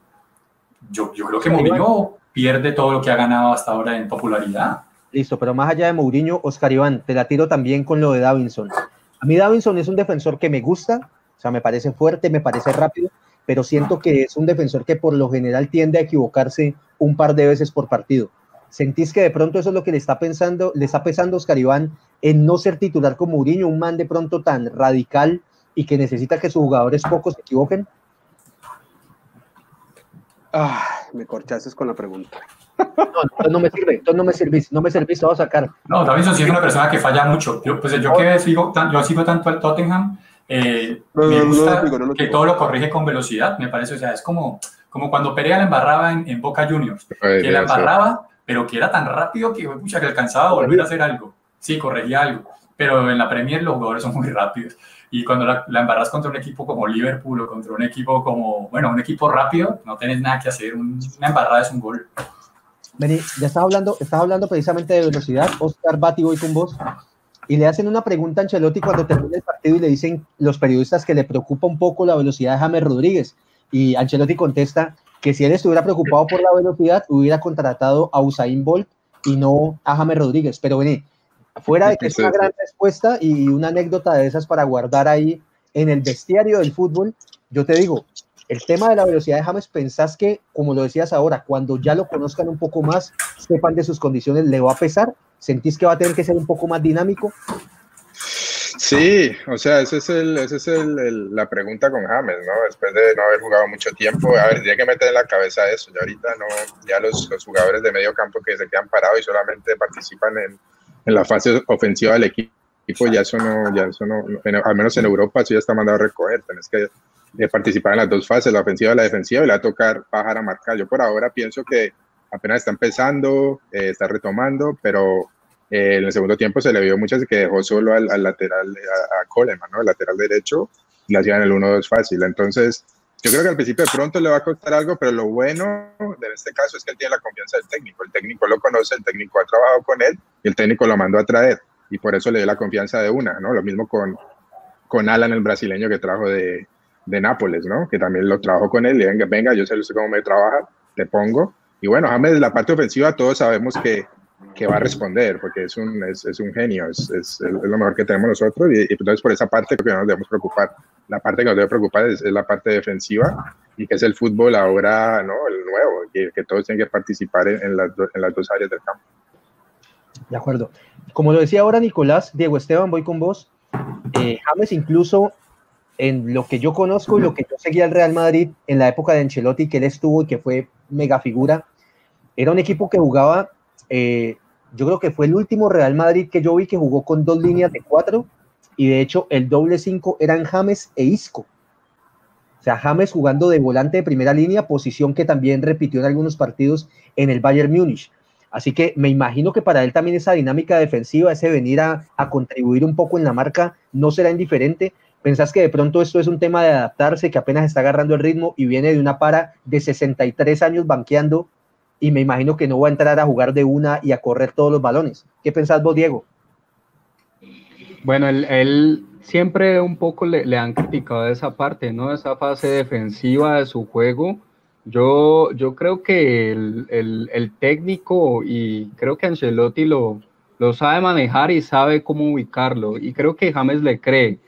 Yo, yo creo que Mourinho pierde todo lo que ha ganado hasta ahora en popularidad. Listo, pero más allá de Mourinho, Oscar Iván, te la tiro también con lo de Davinson. A mí Davinson es un defensor que me gusta, o sea, me parece fuerte, me parece rápido, pero siento que es un defensor que por lo general tiende a equivocarse un par de veces por partido. ¿Sentís que de pronto eso es lo que le está pensando, le está pesando a Oscar Iván en no ser titular como Mourinho, un man de pronto tan radical y que necesita que sus jugadores pocos se equivoquen? Ah, me corchaste con la pregunta. No, no me sirve, entonces no me servís, no me servís, te voy a sacar. No, Davidson sí es una persona que falla mucho. Yo, pues yo que sigo, yo sigo tanto al Tottenham, eh, me gusta que todo lo corrige con velocidad, me parece, o sea, es como, como cuando Perea la embarraba en, Boca Juniors, que la embarraba, pero que era tan rápido que, pucha, que alcanzaba a volver a hacer algo. Sí, corregía algo, pero en la Premier los jugadores son muy rápidos. Y cuando la, embarras contra un equipo como Liverpool o contra un equipo como, bueno, un equipo rápido, no tenés nada que hacer. una embarrada es un gol. Vení, ya estaba hablando, estaba hablando precisamente de velocidad. Oscar Bati, voy con vos. Y le hacen una pregunta a Ancelotti cuando termina el partido y le dicen los periodistas que le preocupa un poco la velocidad de James Rodríguez. Y Ancelotti contesta que si él estuviera preocupado por la velocidad, hubiera contratado a Usain Bolt y no a James Rodríguez. Pero vení, Fuera de que es una gran respuesta y una anécdota de esas para guardar ahí en el bestiario del fútbol, yo te digo, el tema de la velocidad de James, ¿pensás que, como lo decías ahora, cuando ya lo conozcan un poco más, sepan de sus condiciones, le va a pesar? ¿Sentís que va a tener que ser un poco más dinámico? Sí, o sea, esa es, el, ese es el, la pregunta con James, ¿no? Después de no haber jugado mucho tiempo, a ver, tiene que meter en la cabeza eso. Ya ahorita no, ya los, los jugadores de medio campo que se quedan parados y solamente participan en, en la fase ofensiva del equipo, ya eso no, ya eso no, al menos en Europa, eso ya está mandado a recoger, tenés que eh, participar en las dos fases, la ofensiva y la defensiva, y le va a tocar bajar a marcar. Yo por ahora pienso que apenas está empezando, eh, está retomando, pero eh, en el segundo tiempo se le vio muchas que dejó solo al, lateral, a, a Coleman, ¿no? El lateral derecho, y le hacían el 1-2 fácil. Entonces, yo creo que al principio de pronto le va a costar algo, pero lo bueno de este caso es que él tiene la confianza del técnico. El técnico lo conoce, el técnico ha trabajado con él y el técnico lo mandó a traer. Y por eso le dio la confianza de una, ¿no? Lo mismo con, con Alan, el brasileño que trajo de, de Nápoles, ¿no? Que también lo trabajó con él. Venga, venga, yo sé cómo me trabaja, te pongo. Y bueno, James, la parte ofensiva, todos sabemos que, que va a responder, porque es un, es, es un genio, es, es, lo mejor que tenemos nosotros. Y, y entonces, por esa parte, creo que no nos debemos preocupar la parte que nos debe preocupar es, la parte defensiva y que es el fútbol ahora, ¿no? El nuevo, que, que todos tienen que participar en, las en, las dos áreas del campo. De acuerdo. Como lo decía ahora Nicolás, Diego Esteban, voy con vos. Eh, James incluso en lo que yo conozco y lo que yo seguía al Real Madrid en la época de Ancelotti, que él estuvo y que fue mega figura, era un equipo que jugaba, eh, yo creo que fue el último Real Madrid que yo vi que jugó con dos líneas de cuatro y de hecho el doble 5 eran James e Isco. O sea, James jugando de volante de primera línea, posición que también repitió en algunos partidos en el Bayern Múnich. Así que me imagino que para él también esa dinámica defensiva, ese venir a contribuir un poco en la marca, no será indiferente. ¿Pensás que de pronto esto es un tema de adaptarse, que apenas está agarrando el ritmo y viene de una para de 63 años banqueando y me imagino que no va a entrar a jugar de una y a correr todos los balones? ¿Qué pensás vos, Diego? Bueno, él, siempre un poco le, han criticado esa parte, ¿no? Esa fase defensiva de su juego. Yo, yo creo que el, el, técnico y creo que Ancelotti lo, lo sabe manejar y sabe cómo ubicarlo. Y creo que James le cree.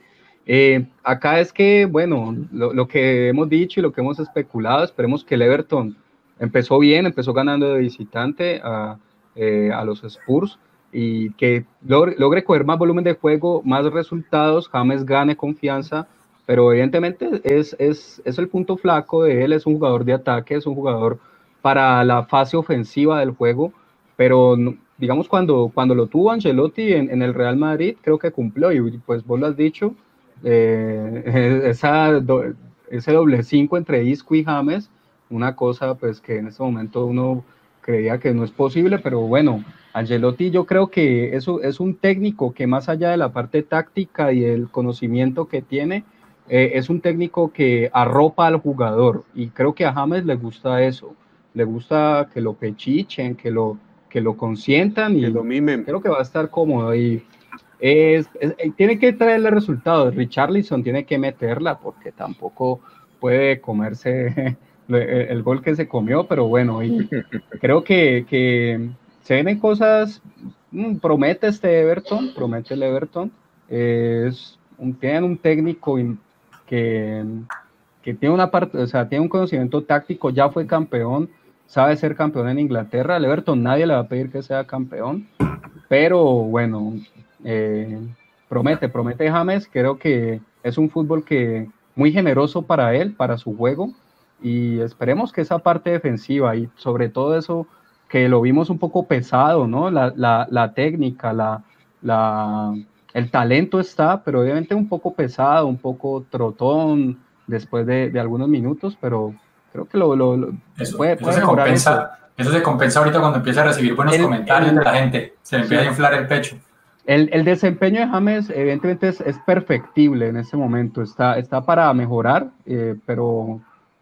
Eh, acá es que, bueno, lo, lo, que hemos dicho y lo que hemos especulado, esperemos que el Everton empezó bien, empezó ganando de visitante a, eh, a los Spurs y que logre, logre, coger más volumen de juego, más resultados, James gane confianza, pero evidentemente es, es, es el punto flaco de él, es un jugador de ataque, es un jugador para la fase ofensiva del juego, pero digamos cuando, cuando lo tuvo Ancelotti en, en el Real Madrid, creo que cumplió y pues vos lo has dicho, eh, (laughs) esa, ese doble cinco entre Isco y James, una cosa pues que en este momento uno creía que no es posible, pero bueno, Angelotti yo creo que eso es un técnico que más allá de la parte táctica y el conocimiento que tiene, eh, es un técnico que arropa al jugador y creo que a James le gusta eso, le gusta que lo pechichen, que lo, que lo consientan y lo mimen. creo que va a estar cómodo y es, eh, tiene que traerle resultados. Richarlison tiene que meterla porque tampoco puede comerse (laughs) el gol que se comió, pero bueno, creo que, que se vienen cosas, mm, promete este Everton, promete el Everton, es un, tienen un técnico que, que tiene una parte, o sea, tiene un conocimiento táctico, ya fue campeón, sabe ser campeón en Inglaterra, el Everton nadie le va a pedir que sea campeón, pero bueno, eh, promete, promete James, creo que es un fútbol que muy generoso para él, para su juego, y esperemos que esa parte defensiva y sobre todo eso que lo vimos un poco pesado, ¿no? La, la, la técnica, la, la, el talento está, pero obviamente un poco pesado, un poco trotón después de, de algunos minutos, pero creo que lo, lo, eso, puede, eso se compensa. Eso. se compensa ahorita cuando empieza a recibir buenos el, comentarios el, de la gente, se le empieza sí. a inflar el pecho. El, el, desempeño de James evidentemente es, es, perfectible en este momento, está, está para mejorar, eh, pero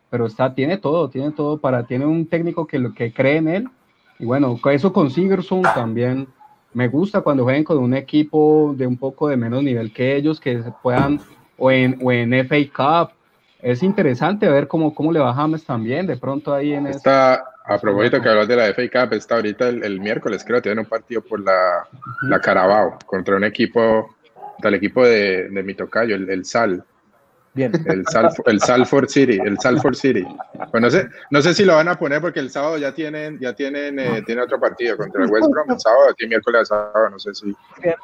pero está, tiene todo, tiene todo para, tiene un técnico que, que cree en él. Y bueno, eso con Sigerson también me gusta cuando jueguen con un equipo de un poco de menos nivel que ellos, que se puedan, o en, o en FA Cup. Es interesante ver cómo, cómo le va James también, de pronto ahí en Está, a propósito que hablas de la FA Cup, está ahorita el, el miércoles, creo, tienen un partido por la, uh -huh. la Carabao contra un equipo, el equipo de, de mi tocayo, el, el Sal. Bien. El, Sal, el Salford City, el Salford City. Pues no sé, no sé si lo van a poner porque el sábado ya tienen, ya tienen, eh, tiene otro partido contra el West Brom el sábado, aquí miércoles a sábado, no sé si,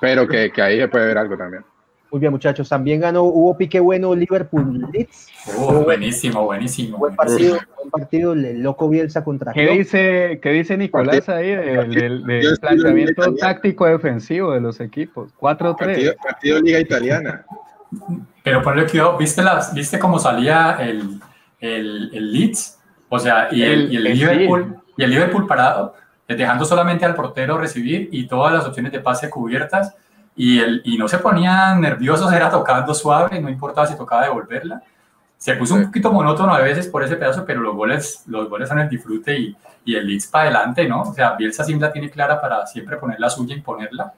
pero que, que ahí se puede ver algo también. Muy bien, muchachos. También ganó, hubo pique bueno Liverpool Leeds. Oh, buenísimo, buenísimo. Buen partido, buen partido, el loco Bielsa contra. ¿Qué dice, qué dice Nicolás ahí del, del, del planteamiento táctico defensivo de los equipos? 4-3. Partido, partido Liga Italiana. Pero ponle cuidado, ¿viste, las, ¿viste cómo salía el, el, el Leeds? O sea, y el, y el, Liverpool, y el Liverpool parado, dejando solamente al portero recibir y todas las opciones de pase cubiertas. Y, el, y no se ponían nerviosos, era tocando suave, no importaba si tocaba devolverla. Se puso un poquito monótono a veces por ese pedazo, pero los goles, los goles son el disfrute y, y el Leeds para adelante, ¿no? O sea, Bielsa siempre la tiene clara para siempre poner la suya y ponerla.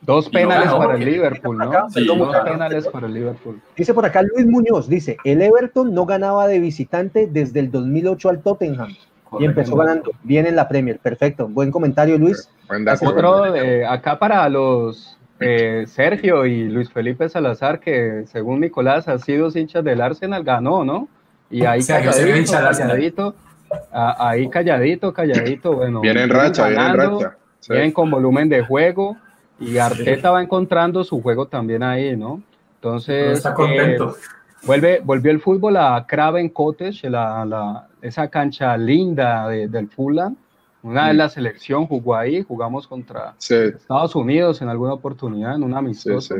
Dos penales no para el Liverpool, ¿no? Sí, dos penales para el Liverpool. Dice por acá Luis Muñoz, dice, el Everton no ganaba de visitante desde el 2008 al Tottenham. Correcto. Y empezó ganando bien en la Premier. Perfecto. Buen comentario, Luis. Buen dato, Otro, eh, acá para los eh, Sergio y Luis Felipe Salazar, que según Nicolás ha sido hinchas del Arsenal, ganó, ¿no? Y ahí Sergio, calladito, calladito, ahí calladito, calladito, bueno. Viene en racha, viene en racha. Sí. Vienen con volumen de juego y Arteta sí. va encontrando su juego también ahí, ¿no? Entonces, está contento. Eh, vuelve, volvió el fútbol a Craven Cottage, la, la, esa cancha linda de, del Fulham. Una de la selección jugó ahí, jugamos contra sí. Estados Unidos en alguna oportunidad, en un amistoso.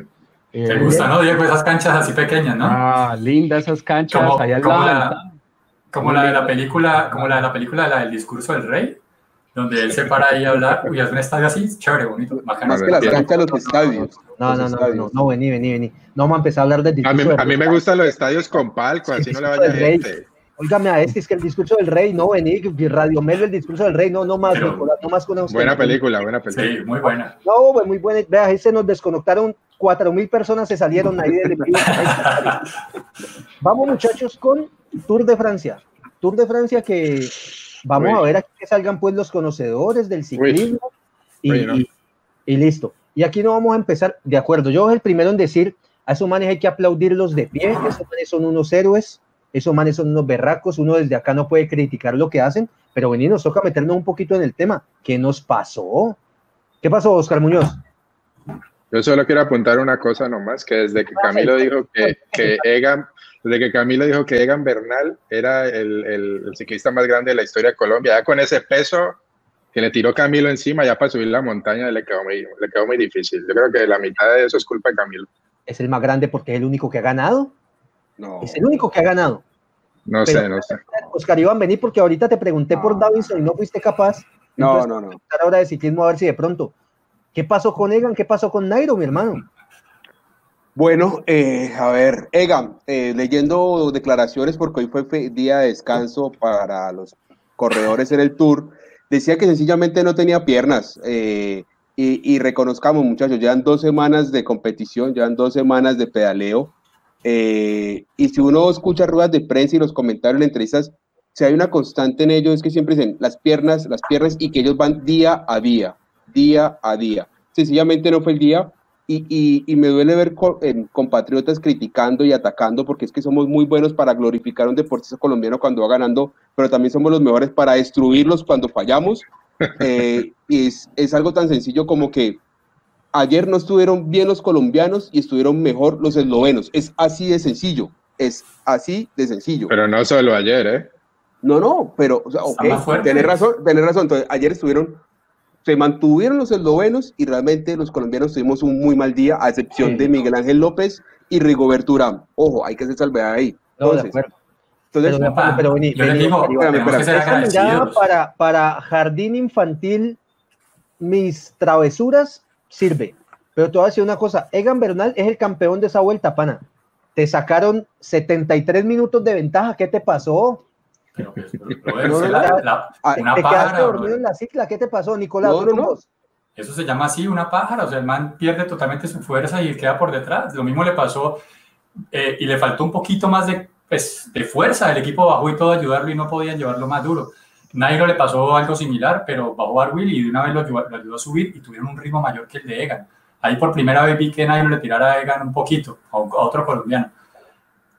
Te gusta, ¿no, Diego? Esas canchas así pequeñas, ¿no? Ah, lindas esas canchas Como, allá como lado. la, como la de la película, como la de la película, la del discurso del rey, donde él se para ahí a hablar, uy, es un estadio así, chévere, bonito, bacano. Más que las canchas, los estadios. No, no, no, no, no, vení, vení, vení. No vamos a empezar a hablar A mí, discurso a mí me gustan los estadios con palco, Sí, así no le vaya gente. Óigame a este, es que el discurso del rey, no, vení, Radio Melo, el discurso del rey, no, no más, Pero- Nicolás, no más con usted. Buena película, buena película. Sí, muy buena. No, muy buena. Vea, se nos desconectaron, cuatro mil personas se salieron ahí del envío. (laughs) Vamos, muchachos, con Tour de Francia. Tour de Francia que vamos Uy. a ver aquí que salgan pues los conocedores del ciclismo y, Uy, no. y- y listo. Y aquí no vamos a empezar, de acuerdo, yo soy el primero en decir, a esos manes hay que aplaudirlos de pie, esos manes son unos héroes, esos manes son unos berracos, uno desde acá no puede criticar lo que hacen, pero venir, nos toca meternos un poquito en el tema. ¿Qué nos pasó? ¿Qué pasó, Oscar Muñoz? Yo solo quiero apuntar una cosa nomás, que desde que Camilo dijo que, que Egan, desde que Camilo dijo que Egan Bernal era el, el- el ciclista más grande de la historia de Colombia, ya con ese peso que le tiró Camilo encima, ya para subir la montaña le quedó muy, le quedó muy difícil. Yo creo que la mitad de eso es culpa de Camilo. Es el más grande porque es el único que ha ganado. No. Es el único que ha ganado. No Pero- sé, no sé. Oscar Iván, vení porque ahorita te pregunté por. Davidson y no fuiste capaz. No, Entonces, no, no. ahora de ciclismo a ver si de pronto. ¿Qué pasó con Egan? ¿Qué pasó con Nairo, mi hermano? Bueno, eh, a ver, Egan, eh, leyendo declaraciones, porque hoy fue día de descanso para los corredores en el Tour, decía que sencillamente no tenía piernas. eh, y, y reconozcamos, muchachos, llevan dos semanas de competición, llevan dos semanas de pedaleo. Eh, y si uno escucha ruedas de prensa y los comentarios en entrevistas, si hay una constante en ellos es que siempre dicen las piernas, las piernas, y que ellos van día a día, día a día. Sencillamente no fue el día, y, y- y me duele ver co- compatriotas criticando y atacando porque es que somos muy buenos para glorificar a un deportista colombiano cuando va ganando, pero también somos los mejores para destruirlos cuando fallamos. (laughs) Eh, y es, es algo tan sencillo como que ayer no estuvieron bien los colombianos y estuvieron mejor los eslovenos. Es así de sencillo, es así de sencillo. Pero no solo ayer, ¿eh? No, no, pero, o sea, ok, tenés razón, tenés razón. Entonces, ayer estuvieron, se mantuvieron los eslovenos y realmente los colombianos tuvimos un muy mal día, a excepción Sí. de Miguel Ángel López y Rigoberto Urán. Ojo, hay que hacer salvedad ahí. No, de Entonces, acuerdo. entonces, Pero, pero vení, yo vení, digo, espérame, mirada para, para jardín infantil, mis travesuras sirve. Pero te voy a decir una cosa, Egan Bernal es el campeón de esa vuelta, pana. Te sacaron 73 minutos de ventaja, ¿qué te pasó? Pero, brother, No, no, la- no. la- una te quedaste dormido en la cicla, ¿qué te pasó, Nicolás? No. Eso se llama así, una pájara, o sea, el man pierde totalmente su fuerza y queda por detrás. Lo mismo le pasó eh, y le faltó un poquito más de, pues, de fuerza. El equipo bajó y todo a ayudarlo y no podían llevarlo más duro. Nairo le pasó algo similar, pero bajó Barwil y de una vez lo ayudó, lo ayudó a subir y tuvieron un ritmo mayor que el de Egan. Ahí por primera vez vi que Nairo le tirara a Egan un poquito, a, un- a otro colombiano.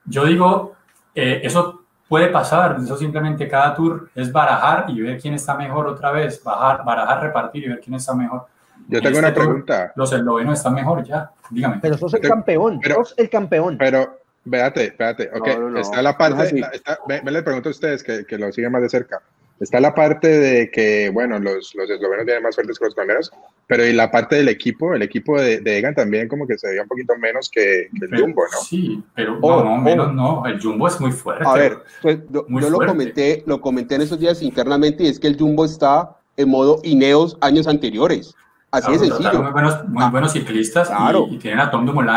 Yo digo, eh, eso puede pasar, eso simplemente cada tour es barajar y ver quién está mejor otra vez, bajar, barajar, repartir y ver quién está mejor. Yo En tengo este una tour, pregunta, Los eslovenos están mejor ya, dígame. Pero sos el campeón, pero- sos el campeón. pero véate, véate, ok, No, no, no, está la no es parte, así. la- está, ve, ve, le pregunto a ustedes que, que lo siguen más de cerca, está la parte de que, bueno, los, los eslovenos vienen más fuertes que los colombianos, pero y la parte del equipo, el equipo de, de Egan también como que se veía un poquito menos que, que el Pero- Jumbo, ¿no? Sí, pero Oh, no, no, menos oh. no, el Jumbo es muy fuerte. a ver, pues, yo, lo comenté, lo comenté en esos días internamente y es que el Jumbo está en modo Ineos años anteriores. Así Claro, total, sencillo. Muy buenos, muy Ah, buenos ciclistas y- claro. y, tienen a Tom Dumoulin.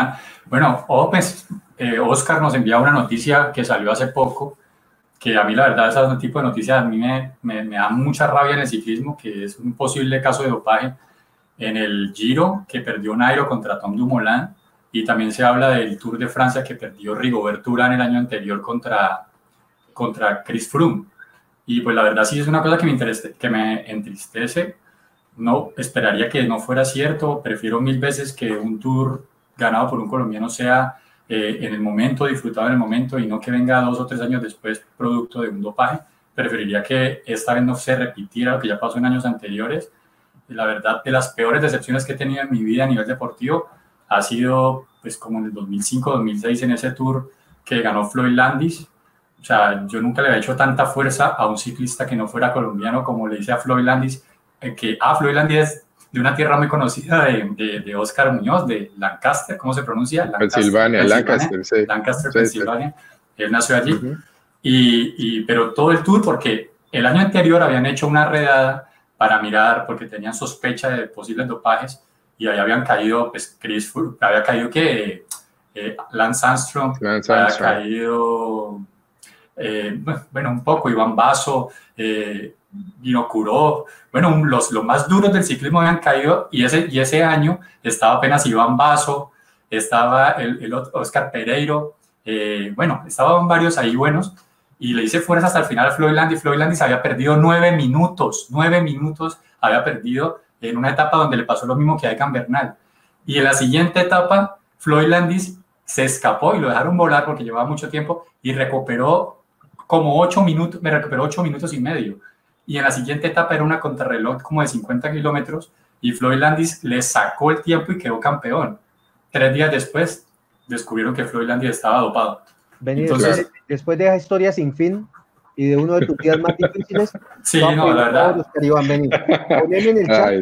Bueno, pues, eh, Oscar nos envía una noticia que salió hace poco, que a mí la verdad ese tipo de noticias a mí me, me, da mucha rabia en el ciclismo, que es un posible caso de dopaje en el Giro que perdió Nairo contra Tom Dumoulin y también se habla del Tour de Francia que perdió Rigoberto Urán el año anterior contra, contra Chris Froome. Y pues la verdad sí es una cosa que me, interese, que me entristece. No, esperaría que no fuera cierto. Prefiero mil veces que un tour ganado por un colombiano sea eh, en el momento, disfrutado en el momento y no que venga dos o tres años después producto de un dopaje. Preferiría que esta vez no se repitiera lo que ya pasó en años anteriores. La verdad, de las peores decepciones que he tenido en mi vida a nivel deportivo ha sido pues como en el 2005-2006 en ese tour que ganó Floyd Landis. O sea, yo nunca le había hecho tanta fuerza a un ciclista que no fuera colombiano como le hice a Floyd Landis, eh, que a Floyd Landis de una tierra muy conocida de, de, Oscar Muñoz, de Lancaster, ¿cómo se pronuncia? Pensilvania, Lancaster, sí. Lancaster, Pensilvania. Él nació allí. y, y, pero todo el tour, porque el año anterior habían hecho una redada para mirar, porque tenían sospecha de posibles dopajes, y ahí habían caído, pues Chris, había caído que eh, Lance Armstrong, había caído, eh, bueno, un poco, Iván Basso, eh, Vino Curó, bueno, los, los más duros del ciclismo habían caído, y ese, y ese año estaba apenas Iván Basso, estaba el, el Oscar Pereiro, eh, bueno, estaban varios ahí buenos, y le hice fuerza hasta el final a Floyd Landis. Floyd Landis había perdido nueve minutos, nueve minutos había perdido en una etapa donde le pasó lo mismo que a Egan Bernal. Y en la siguiente etapa, Floyd Landis se escapó y lo dejaron volar porque llevaba mucho tiempo y recuperó como ocho minutos, me recuperó ocho minutos y medio. Y en la siguiente etapa era una contrarreloj como de 50 kilómetros y Floyd Landis le sacó el tiempo y quedó campeón. Tres días después descubrieron que Floyd Landis estaba dopado. Entonces, después de esa historia sin fin, y de uno de tus días más difíciles. (laughs) Sí, no, la verdad. Poneme en, el chat,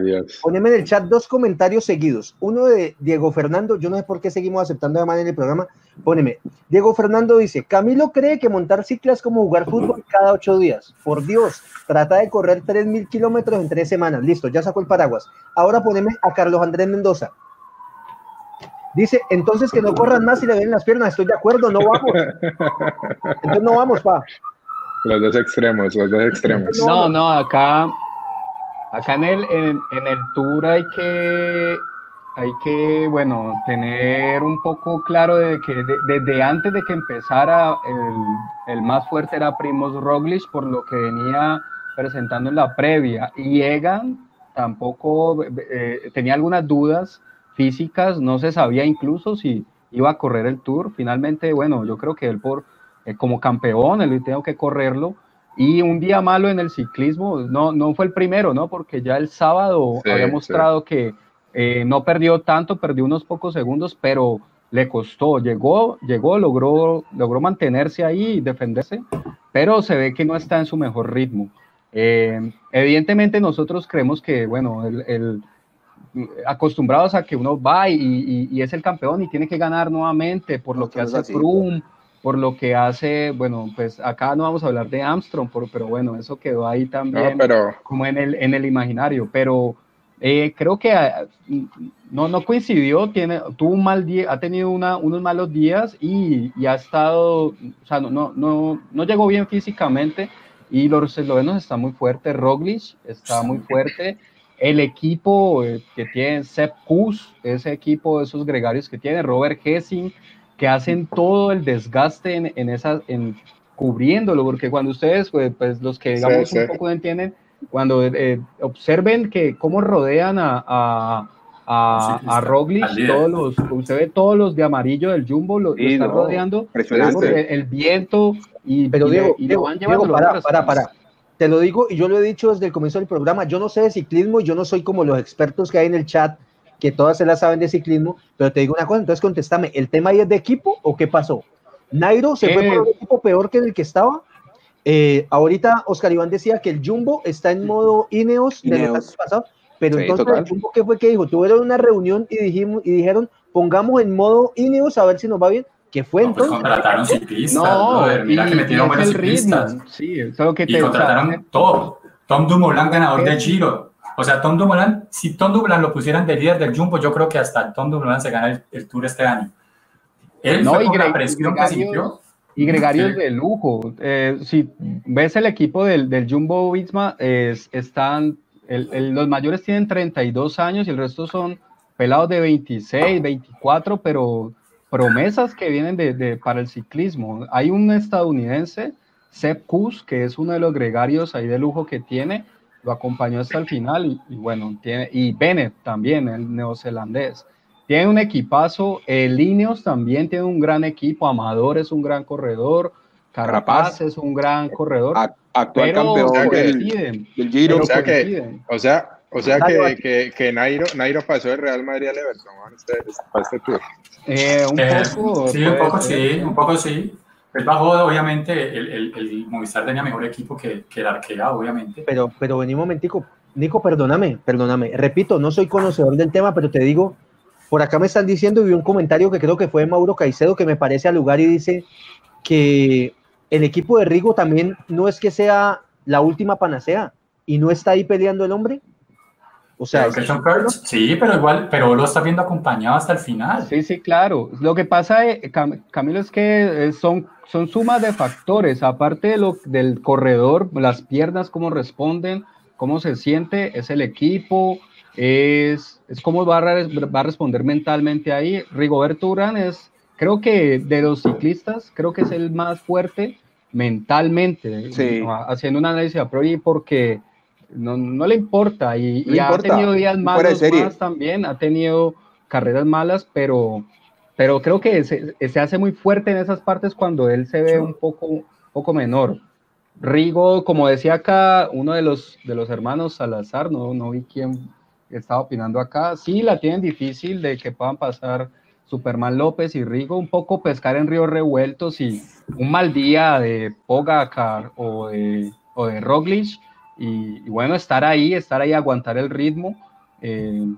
poneme en el chat dos comentarios seguidos. Uno de Diego Fernando, yo no sé por qué seguimos aceptando de en el programa. Póneme. Diego Fernando dice: Camilo cree que montar cicla es como jugar fútbol cada ocho días. Por Dios, trata de correr tres mil kilómetros en tres semanas. Listo, ya sacó el paraguas. Ahora poneme a Carlos Andrés Mendoza. Dice, entonces que no corran más y le ven las piernas. Estoy de acuerdo, no vamos. (laughs) Entonces no vamos, pa. Los dos extremos, los dos extremos. No, no, acá, acá en el, en, el tour hay que, hay que, bueno, tener un poco claro de que desde antes de que empezara, el, el más fuerte era Primos Roglic, por lo que venía presentando en la previa. Y Egan tampoco eh, tenía algunas dudas físicas, no se sabía incluso si iba a correr el tour. Finalmente, bueno, yo creo que él por eh, como campeón, él tengo que correrlo. Y un día malo en el ciclismo, no, no fue el primero, ¿no? Porque ya el sábado había mostrado que eh, no perdió tanto, perdió unos pocos segundos, pero le costó, llegó, llegó, logró, logró mantenerse ahí y defenderse, pero se ve que no está en su mejor ritmo. Eh, evidentemente nosotros creemos que, bueno, el, acostumbrados a que uno va y, y, es el campeón y tiene que ganar nuevamente por lo que hace Froome, por lo que hace, bueno, pues acá no vamos a hablar de Armstrong, pero bueno, eso quedó ahí también como en el, en el imaginario, pero eh, creo que ah, no, no coincidió, tiene, tuvo un mal día, ha tenido una, unos malos días y, y, ha estado, o sea, no, no, no, no llegó bien físicamente y los eslovenos están muy fuertes, Roglic está muy fuerte, el equipo eh, que tiene Sepp Kuss, ese equipo de esos gregarios que tiene, Robert Hessing, que hacen todo el desgaste en, en esas, en cubriéndolo, porque cuando ustedes, pues, pues los que digamos un poco entienden, cuando eh, observen que cómo rodean a, a, a, a Roglic, todos los, usted ve todos los de amarillo del Jumbo, lo, están rodeando, el, viento y, Pero Diego, y, van llevando para, para, para, te lo digo y yo lo he dicho desde el comienzo del programa, yo no sé de ciclismo, yo no soy como los expertos que hay en el chat que todas se las saben de ciclismo, pero te digo una cosa, entonces contéstame, ¿el tema ahí es de equipo o qué pasó? Nairo se fue por un equipo peor que en el que estaba. Eh, ahorita Oscar Iván decía que el Jumbo está en modo Ineos, de los años pasados, pero entonces el Jumbo ¿qué fue que dijo? Tuvieron una reunión y, dijimos, y dijeron, pongamos en modo Ineos a ver si nos va bien. ¿Qué fue no, pues entonces? contrataron ciclistas. No, mira que metieron buenos ciclistas. Sí, eso que y contrataron todo. Tom Dumoulin, ganador del Giro. O sea, Tom Dumoulin, si Tom Dumoulin lo pusieran de líder del Jumbo, yo creo que hasta Tom Dumoulin se gana el, Tour este año. Él no, fue y la presión que sintió. Y gregarios de lujo. Eh, si ves el equipo del, del Jumbo Visma, están, los mayores tienen 32 años y el resto son pelados de 26, 24, pero promesas que vienen de, de, para el ciclismo. Hay un estadounidense, Sepp Kuss, que es uno de los gregarios ahí de lujo que tiene, lo acompañó hasta el final y, bueno, tiene, y Bennett también, el neozelandés. Tiene un equipazo, el Ineos también tiene un gran equipo, Amador es un gran corredor, Carapaz es un gran corredor. actual campeón del, Giro. O sea, que, o sea, o sea que, que, que, Nairo, Nairo pasó del Real Madrid al Everton este, este tour. Eh, un eh, poco. Sí, un poco sí, un poco sí. Pues bajo, obviamente, el, el, el, Movistar tenía mejor equipo que, que el Arkea, obviamente. Pero, pero vení un momentico, Nico, perdóname, perdóname. Repito, no soy conocedor del tema, pero te digo, por acá me están diciendo y vi un comentario que creo que fue de Mauro Caicedo que me parece al lugar y dice que el equipo de Rigo también no es que sea la última panacea y no está ahí peleando el hombre. O sea, sí, pero igual, pero lo está viendo acompañado hasta el final. Sí, sí, claro. Lo que pasa, eh, Camilo, es que eh, son, son sumas de factores, aparte de lo, del corredor, las piernas, cómo responden, cómo se siente, es el equipo, es, es cómo va a, va a responder mentalmente ahí. Rigoberto Urán es, creo que de los ciclistas, creo que es el más fuerte mentalmente, haciendo un análisis a priori porque no, no le importa y, ha tenido días malos más también, ha tenido carreras malas, pero, pero creo que se, se, hace muy fuerte en esas partes cuando él se ve un poco, poco menor. Rigo, como decía acá, uno de los, de los hermanos Salazar, no, no vi quién estaba opinando acá, sí la tienen difícil de que puedan pasar Superman López y Rigo, un poco pescar en ríos revueltos y un mal día de Pogacar o de, o de Roglic, y, bueno, estar ahí, estar ahí, aguantar el ritmo. Eh,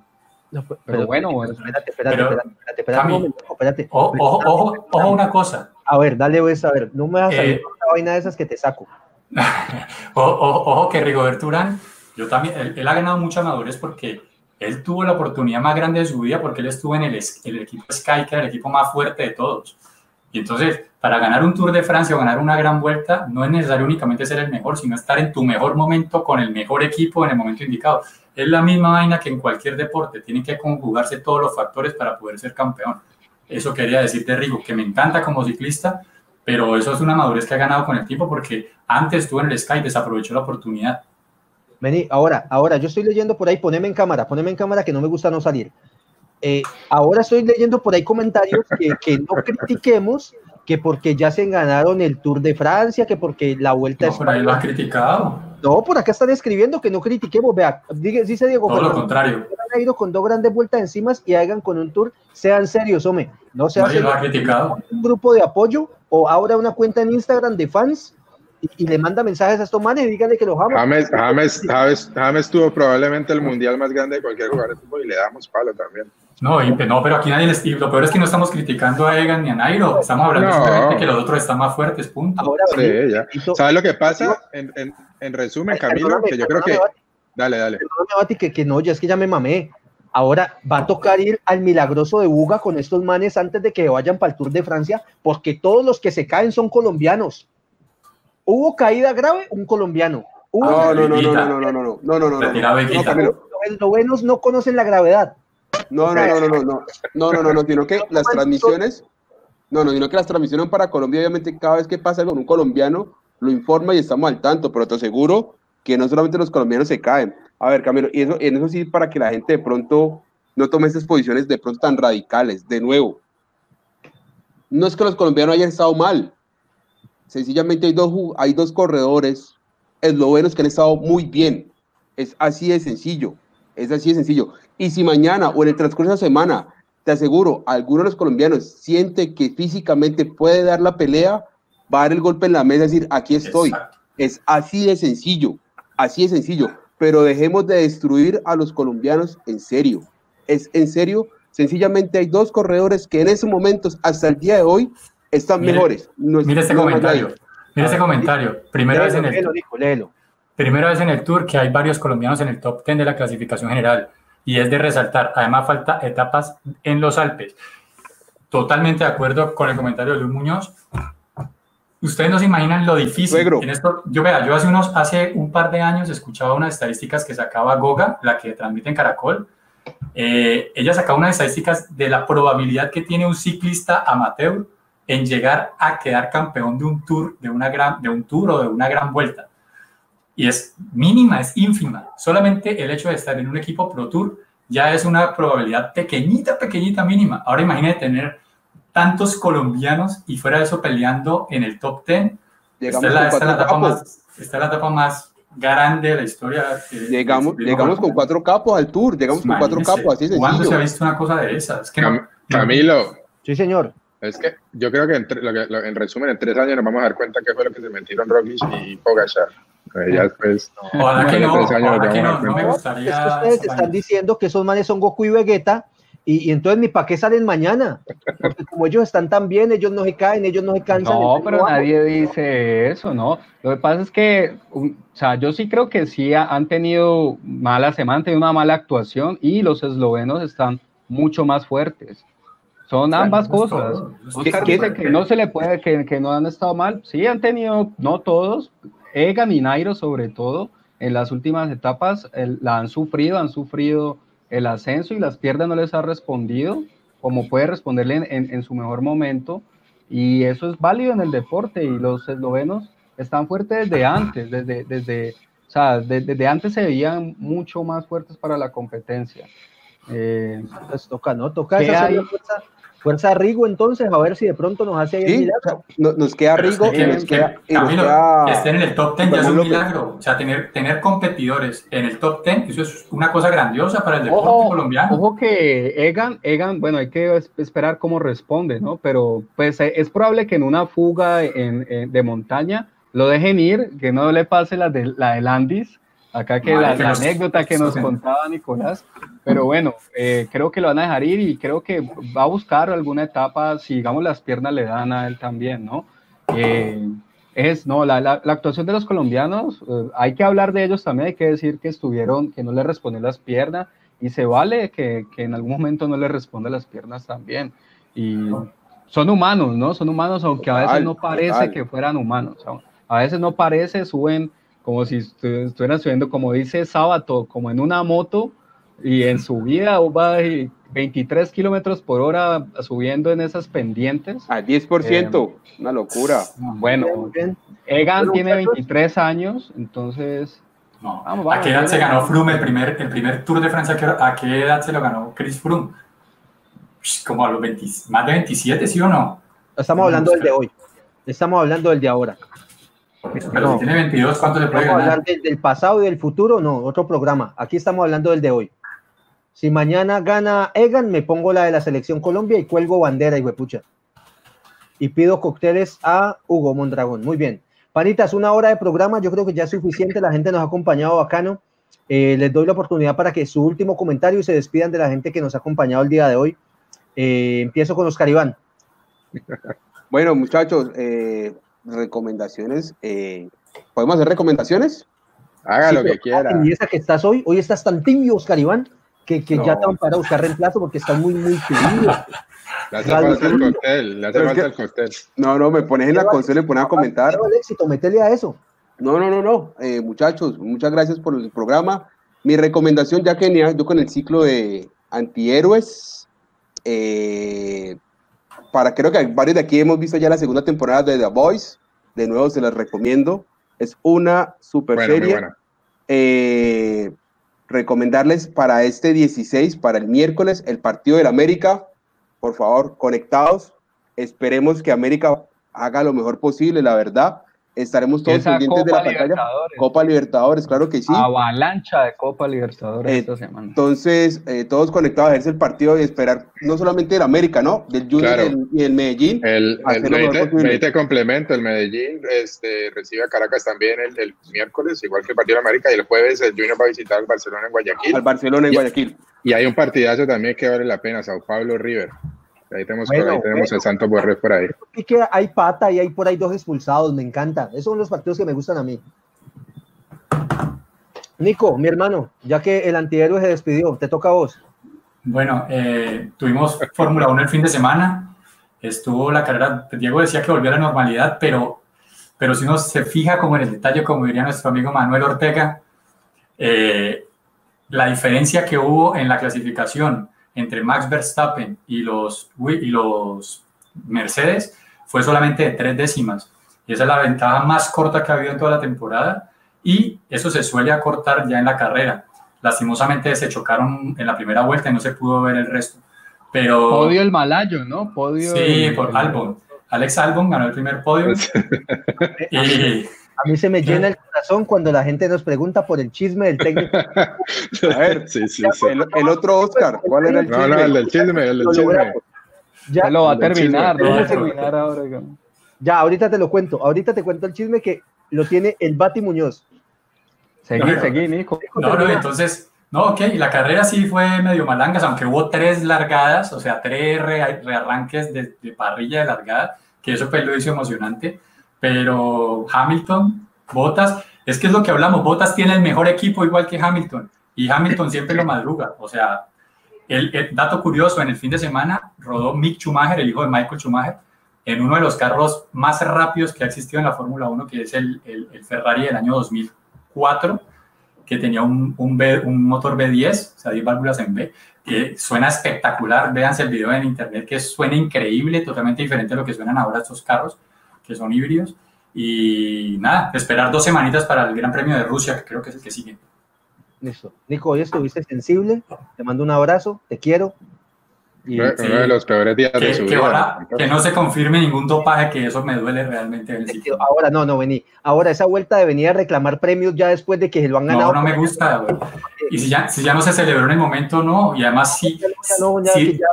pero, bueno, espérate, espérate, espérate, espérate, espérate, Ojo, ojo, ojo, una cosa. A ver, dale, pues, a ver, no me vas a salir eh, una vaina de esas que te saco. (laughs) ojo, ojo, que Rigoberto Urán, yo también, él, ha ganado mucha madurez porque él tuvo la oportunidad más grande de su vida porque él estuvo en el, el equipo Sky, que era el equipo más fuerte de todos. Y entonces, para ganar un Tour de Francia o ganar una gran vuelta, no es necesario únicamente ser el mejor, sino estar en tu mejor momento con el mejor equipo en el momento indicado. Es la misma vaina que en cualquier deporte, tienen que conjugarse todos los factores para poder ser campeón. Eso quería decir de Rigo, que me encanta como ciclista, pero eso es una madurez que ha ganado con el tiempo porque antes estuvo en el Sky, desaprovechó la oportunidad. Vení, ahora, ahora, yo estoy leyendo por ahí, poneme en cámara, poneme en cámara que no me gusta no salir. Eh, ahora estoy leyendo por ahí comentarios que, no (laughs) critiquemos que porque ya se ganaron el Tour de Francia, que porque la vuelta no, por ahí lo ha criticado. No, por acá están escribiendo que no critiquemos. Vea, dice Diego. Todo lo contrario. Han ido con dos grandes vueltas encima y hagan con un tour. Sean serios, hombre. No sean Nadie lo ha criticado. Un grupo de apoyo o ahora una cuenta en Instagram de fans y, le manda mensajes a estos manes y díganle que los ama. James, James, James, James tuvo probablemente el mundial más grande de cualquier lugar de fútbol y le damos palo también. No, no, pero aquí nadie les, y lo peor es que no estamos criticando a Egan ni a Nairo, estamos hablando simplemente de que los otros están más fuertes, punto. Ahora, sí, ya. ¿Sabes lo que pasa? En, en, en resumen, Camilo, que yo creo que... Dale, dale. Que, que no, ya es que ya me mamé. Ahora va a tocar ir al milagroso de Buga con estos manes antes de que vayan para el Tour de Francia, porque todos los que se caen son colombianos. Hubo caída grave, un colombiano. no, no, no, no, no, no, no, no, no, no, no, no, Los novenos no conocen la gravedad. No, no, no, no, no, no, no, no, no, no, sino que las transmisiones, no, no, sino que las transmisiones para Colombia, obviamente, cada vez que pasa con un colombiano, lo informa y estamos al tanto, pero te aseguro que no solamente los colombianos se caen. A ver, Camilo, y eso, en eso sí, para que la gente de pronto no tome estas posiciones de pronto tan radicales. De nuevo, no es que los colombianos hayan estado mal, sencillamente hay dos, hay dos corredores eslovenos que han estado muy bien. Es así de sencillo, es así de sencillo. Y si mañana o en el transcurso de la semana, te aseguro, alguno de los colombianos siente que físicamente puede dar la pelea, va a dar el golpe en la mesa y decir, aquí estoy. Es así de sencillo, así de sencillo. Pero dejemos de destruir a los colombianos en serio. Es en serio, sencillamente hay dos corredores que en esos momentos, hasta el día de hoy, están mejores. mira este comentario. Mira este comentario. Primera vez en el Primera vez en el Tour que hay varios colombianos en el top 10 de la clasificación general y es de resaltar. Además, falta etapas en los Alpes. Totalmente de acuerdo con el comentario de Luis Muñoz. Ustedes no se imaginan lo difícil. En esto, yo vea, yo hace unos, hace un par de años escuchaba unas estadísticas que sacaba Goga, la que transmite en Caracol. Eh, ella sacaba unas estadísticas de la probabilidad que tiene un ciclista amateur en llegar a quedar campeón de un tour, de una gran, de un tour o de una gran vuelta y es mínima, es ínfima. Solamente el hecho de estar en un equipo Pro Tour ya es una probabilidad pequeñita, pequeñita, mínima. Ahora imagínate tener tantos colombianos y fuera de eso peleando en el top 10. Esta es, la, etapa más, esta es la etapa más grande de la historia. llegamos llegamos con cuatro capos al tour, llegamos con cuatro capos, así ¿Cuándo se ha visto una cosa de esas? que Camilo. Sí, señor. Es que yo creo que en, resumen, en tres años nos vamos a dar cuenta qué fue lo que se metieron Roglic y Pogacar. Ya después, Ojalá que no, Tres años ojalá que no, no me gustaría. Es que ustedes están diciendo que esos manes son Goku y Vegeta, y, y entonces ni para qué salen mañana. Porque como ellos están tan bien, ellos no se caen, ellos no se cansan. No, pero vamos. nadie dice eso, ¿no? Lo que pasa es que, o sea, yo sí creo que sí ha- han tenido mala semana, han tenido una mala actuación y los eslovenos están mucho más fuertes. Son ambas cosas. Oscar dice que no se le puede, que, que no han estado mal. Sí, han tenido, no todos, Egan y Nairo sobre todo, en las últimas etapas el- la han sufrido, han sufrido el ascenso y las piernas no les ha respondido como puede responderle en, en- en su mejor momento. Y eso es válido en el deporte y los eslovenos están fuertes desde antes, desde, desde, o sea, de- desde antes se veían mucho más fuertes para la competencia. Eh, Pues toca, ¿no? Toca ¿Qué esa hay? fuerza, fuerza Rigo entonces, a ver si de pronto nos hace ahí el Sí, milagro. no- nos queda Pero Rigo es y que- nos queda, y nos Camilo, queda- que estén en el top 10 ya es un López. milagro. O sea, tener, tener competidores en el top 10, eso es una cosa grandiosa para el deporte Ojo, colombiano. ojo que Egan, Egan, bueno, hay que es- esperar cómo responde, ¿no? Pero pues eh, es probable que en una fuga en- en- de montaña lo dejen ir, que no le pase la de la de Landis, acá que la, la anécdota que nos contaba Nicolás, pero bueno, eh, creo que lo van a dejar ir y creo que va a buscar alguna etapa, si digamos las piernas le dan a él también, ¿no? Eh, es, no, la, la- la actuación de los colombianos, eh, hay que hablar de ellos también, hay que decir que estuvieron, que no le respondió las piernas, y se vale que, que en algún momento no le responda las piernas también. Y son humanos, ¿no? Son humanos, aunque a veces no parece que fueran humanos. ¿no? A veces no parece, suben como si estu- estuvieran subiendo, como dice Sábato, como en una moto, y en su vida va y 23 kilómetros por hora subiendo en esas pendientes. al 10%, Eh, una locura. Bueno. Egan Bueno, tiene muchachos. 23 años, entonces No. Vamos, vamos, ¿A qué edad se ganó Froome el primer, el primer Tour de Francia? ¿A qué- ¿A qué edad se lo ganó Chris Froome? Como a los 20 más de 27, ¿sí o no? Estamos hablando del de hoy. Estamos hablando del de ahora. Pero No. si tiene 22, ¿cuánto se puede Vamos a ganar? hablar del, del pasado y del futuro, no, otro programa. Aquí estamos hablando del de hoy. Si mañana gana Egan, me pongo la de la selección Colombia y cuelgo bandera y huepucha. Y pido cócteles a Hugo Mondragón. Muy bien. Panitas, una hora de programa, yo creo que ya es suficiente. La gente nos ha acompañado bacano. Eh, les doy la oportunidad para que su último comentario y se despidan de la gente que nos ha acompañado el día de hoy. Eh, empiezo con Oscar Iván. Bueno, muchachos, eh, recomendaciones. eh, ¿Podemos hacer recomendaciones? Haga Sí, lo que quiera. Y esa que estás hoy, hoy estás tan tibio, Oscar Iván, que, que ya No. te van para buscar reemplazo porque estás muy, muy tibio. (laughs) Le hace falta el cóctel, le hace falta que- el cóctel. No, no, me pones en la consola y me pones a comentar. El éxito, metele a eso. No, no, no, no. Eh, muchachos, muchas gracias por el programa. Mi recomendación, ya que yo con el ciclo de antihéroes, eh, para creo que varios de aquí hemos visto ya la segunda temporada de The Voice. De nuevo, se las recomiendo. Es una super Bueno, serie. Eh, recomendarles para este 16, para el miércoles, el partido del América. Por favor, conectados. Esperemos que América haga lo mejor posible, la verdad. Estaremos todos esa pendientes de la pantalla. Libertadores, Copa Libertadores, claro que sí. avalancha de Copa Libertadores Eh, esta semana. Entonces, eh, todos conectados a verse el partido y esperar no solamente del América, ¿no? Del Junior Claro. y el- y el Medellín. El, el medite complemento, el Medellín este, recibe a Caracas también el, el miércoles, igual que el partido de América, y el jueves el Junior va a visitar al Barcelona en Guayaquil. Al Barcelona en Y- Guayaquil. Y hay un partidazo también que vale la pena, Sao Paulo River. Ahí tenemos, Bueno, ahí tenemos bueno. el Santo Borrés por ahí. Y que hay pata y hay por ahí dos expulsados, me encanta. Esos son los partidos que me gustan a mí. Nico, mi hermano, ya que el antihéroe se despidió, te toca a vos. Bueno, eh, tuvimos Fórmula 1 el fin de semana. Estuvo la carrera, Diego decía que volvió a la normalidad, pero, pero si uno se fija como en el detalle, como diría nuestro amigo Manuel Ortega, eh, la diferencia que hubo en la clasificación entre Max Verstappen y los, y los Mercedes fue solamente de tres décimas. Y esa es la ventaja más corta que ha habido en toda la temporada. Y eso se suele acortar ya en la carrera. Lastimosamente se chocaron en la primera vuelta y no se pudo ver el resto. Pero Podio el malayo, ¿no? Podio sí, el- por Albon. Alex Albon ganó el primer podio. (laughs) y A mí se me llena el corazón cuando la gente nos pregunta por el chisme del técnico. (laughs) A ver, sí, sí, sí. el, el otro Oscar, ¿cuál era el No, no, el del chisme, el del chisme. Ya, lo va a terminar, chisme. lo va a Eso. terminar ahora. digamos. ya, ahorita te lo cuento. Ahorita te cuento el chisme que lo tiene el Bati Muñoz. Seguí, seguí, Nico. No, no, entonces, no, ok, la carrera sí fue medio malangas, aunque hubo tres largadas, o sea, tres rearranques de, de, parrilla de largada, que eso pues lo hizo emocionante, pero Hamilton, Botas, es que es lo que hablamos, Botas tiene el mejor equipo igual que Hamilton, y Hamilton siempre lo madruga, o sea, el, el, dato curioso, en el fin de semana rodó Mick Schumacher, el hijo de Michael Schumacher, en uno de los carros más rápidos que ha existido en la Fórmula 1, que es el, el, Ferrari del año 2004, que tenía un, un, B, un, motor B10, o sea, 10 válvulas en B, que suena espectacular. Véanse el video en internet, que suena increíble, totalmente diferente a lo que suenan ahora estos carros, que son híbridos. Y nada, esperar dos semanitas para el Gran Premio de Rusia, que creo que es el que sigue. Listo. Nico, hoy estuviste sensible, te mando un abrazo, te quiero. Y, uno sí, de los peores días que, de su que vida. Ahora, que no se confirme ningún dopaje, que eso me duele realmente. Ahora no, no, vení. Ahora esa vuelta de venir a reclamar premios ya después de que se lo han ganado. No, no me gusta. Y si ya, si ya no se celebró en el momento, no. Y además sí. No, ya, ya,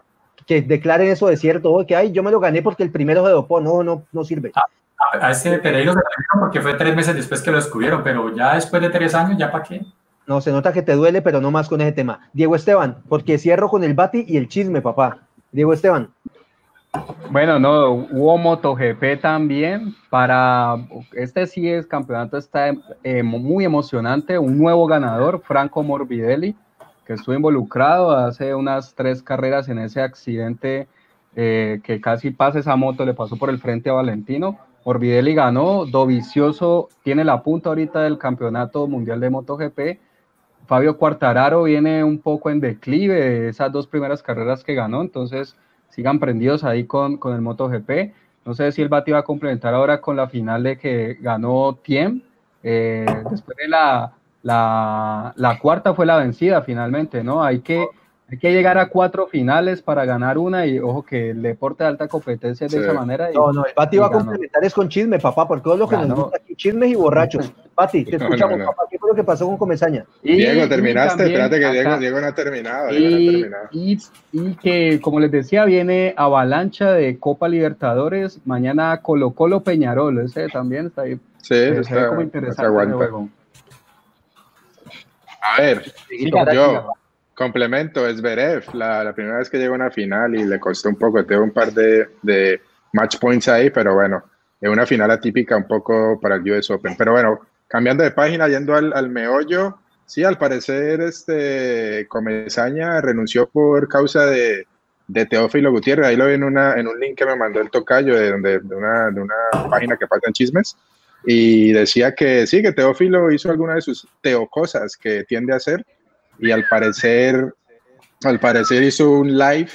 que, declaren eso de cierto, que ay, yo me lo gané porque el primero se dopó. No, no, no sirve. A, a ese Pereiro se lo porque fue tres meses después que lo descubrieron, pero ya después de tres años, ¿ya para qué? No, se nota que te duele, pero no más con ese tema. Diego Esteban, porque cierro con el bati y el chisme, papá. Diego Esteban. Bueno, no, hubo MotoGP también para, este sí es campeonato, está eh, muy emocionante, un nuevo ganador, Franco Morbidelli, que estuvo involucrado hace unas tres carreras en ese accidente eh, que casi pasa esa moto, le pasó por el frente a Valentino. Morbidelli ganó, Dovicioso tiene la punta ahorita del campeonato mundial de MotoGP. Fabio Quartararo viene un poco en declive de esas dos primeras carreras que ganó, entonces sigan prendidos ahí con, con el MotoGP. No sé si el Bati va a complementar ahora con la final de que ganó Tiem. Eh, después de la, la, la, cuarta fue la vencida finalmente, ¿no? Hay que, hay que llegar a cuatro finales para ganar una y ojo que el deporte de alta competencia es de sí. esa manera. Y, no, no, el Bati va a complementar es con chisme, papá, por todo lo que ganó. nos gusta aquí, chismes y borrachos. (laughs) Bati, te escuchamos, no, no, papá, ¿qué fue lo que pasó con Comesaña? Y, Diego, terminaste, espérate que Diego, Diego, no ha terminado. Y, Diego no ha terminado. Y, y, que, como les decía, viene avalancha de Copa Libertadores, mañana Colo Colo Peñarol, ese también está ahí. Sí, está, se ve como interesante. A ver, yo complemento, es Berev, la, la, primera vez que llegó a una final y le costó un poco, tengo un par de, de match points ahí, pero bueno, es una final atípica un poco para el US Open. Pero bueno, cambiando de página, yendo al, al meollo, sí, al parecer este Comesaña renunció por causa de, de Teófilo Gutiérrez, ahí lo vi en, una, en un link que me mandó el tocayo de, de, de, una, de una página que pasan chismes, y decía que sí, que Teófilo hizo alguna de sus teocosas que tiende a hacer, y al parecer, al parecer hizo un live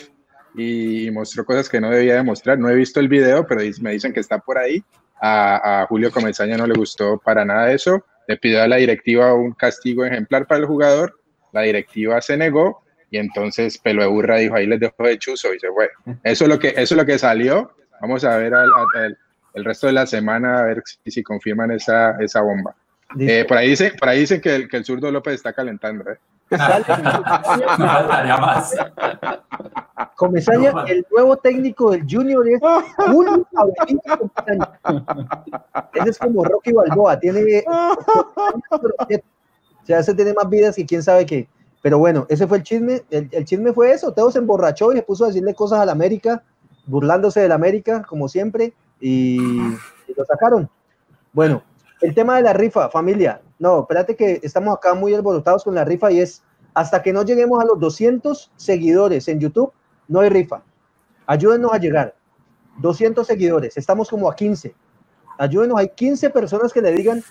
y mostró cosas que no debía demostrar. No he visto el video, pero me dicen que está por ahí. A, a Julio Comesaña no le gustó para nada eso. Le pidió a la directiva un castigo ejemplar para el jugador. La directiva se negó y entonces Pelo de Burra dijo, ahí les dejo de chuzo y se fue. Eso es lo que, eso es lo que salió. Vamos a ver al, al, el resto de la semana a ver si, si confirman esa, esa bomba. Eh, por ahí dicen, por ahí dicen que, el, que el zurdo López está calentando. ¿eh? (laughs) no más. Comesaña, no, el nuevo técnico del Junior es Julio (laughs) Ese es como Rocky Balboa, tiene. (laughs) O sea, ese tiene más vidas que quién sabe qué. Pero bueno, ese fue el chisme. El, el chisme fue eso. Teo se emborrachó y se puso a decirle cosas a la América, burlándose de la América, como siempre, y, y lo sacaron. Bueno, el tema de la rifa, familia. No, espérate que estamos acá muy alborotados con la rifa y es hasta que no lleguemos a los 200 seguidores en YouTube, no hay rifa. Ayúdenos a llegar. 200 seguidores, estamos como a 15. Ayúdenos, hay 15 personas que le digan,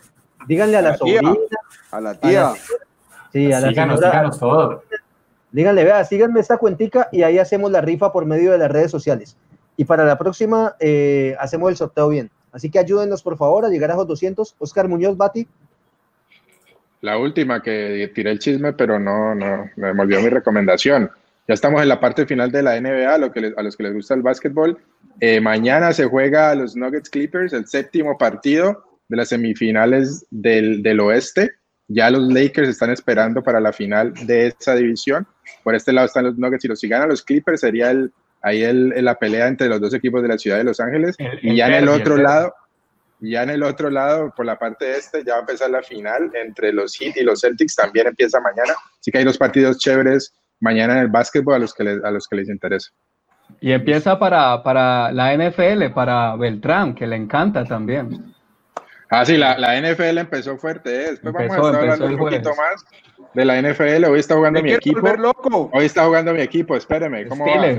díganle a la, a la sobrina, a la tía. A la, sí, a la síganos, señora, síganos todos. Díganle, vea, síganme esta cuentica y ahí hacemos la rifa por medio de las redes sociales. Y para la próxima eh, hacemos el sorteo bien. Así que ayúdenos, por favor, a llegar a los 200. Oscar Muñoz, Bati. La última que tiré el chisme, pero no, no, me olvidó mi recomendación. Ya estamos en la parte final de la NBA, a, los que les gusta el básquetbol. Eh, mañana se juega a los Nuggets Clippers, el séptimo partido de las semifinales del, del oeste. Ya los Lakers están esperando para la final de esa división. Por este lado están los Nuggets y los si ganan los Clippers sería el, ahí el, la pelea entre los dos equipos de la ciudad de Los Ángeles. El, y ya en el otro el lado, ya en el otro lado, por la parte este, ya va a empezar la final entre los Heat y los Celtics, también empieza mañana. Así que hay dos partidos chéveres mañana en el básquetbol a los que les, a los que les interesa. Y empieza para, para la NFL, para Beltrán, que le encanta también. Ah, sí, la, la NFL empezó fuerte. ¿eh? Después Empezó, vamos a estar empezó hablando un poquito más de la NFL. Hoy está jugando Me mi equipo. loco. Hoy está jugando mi equipo, espéreme. ¿Cómo va?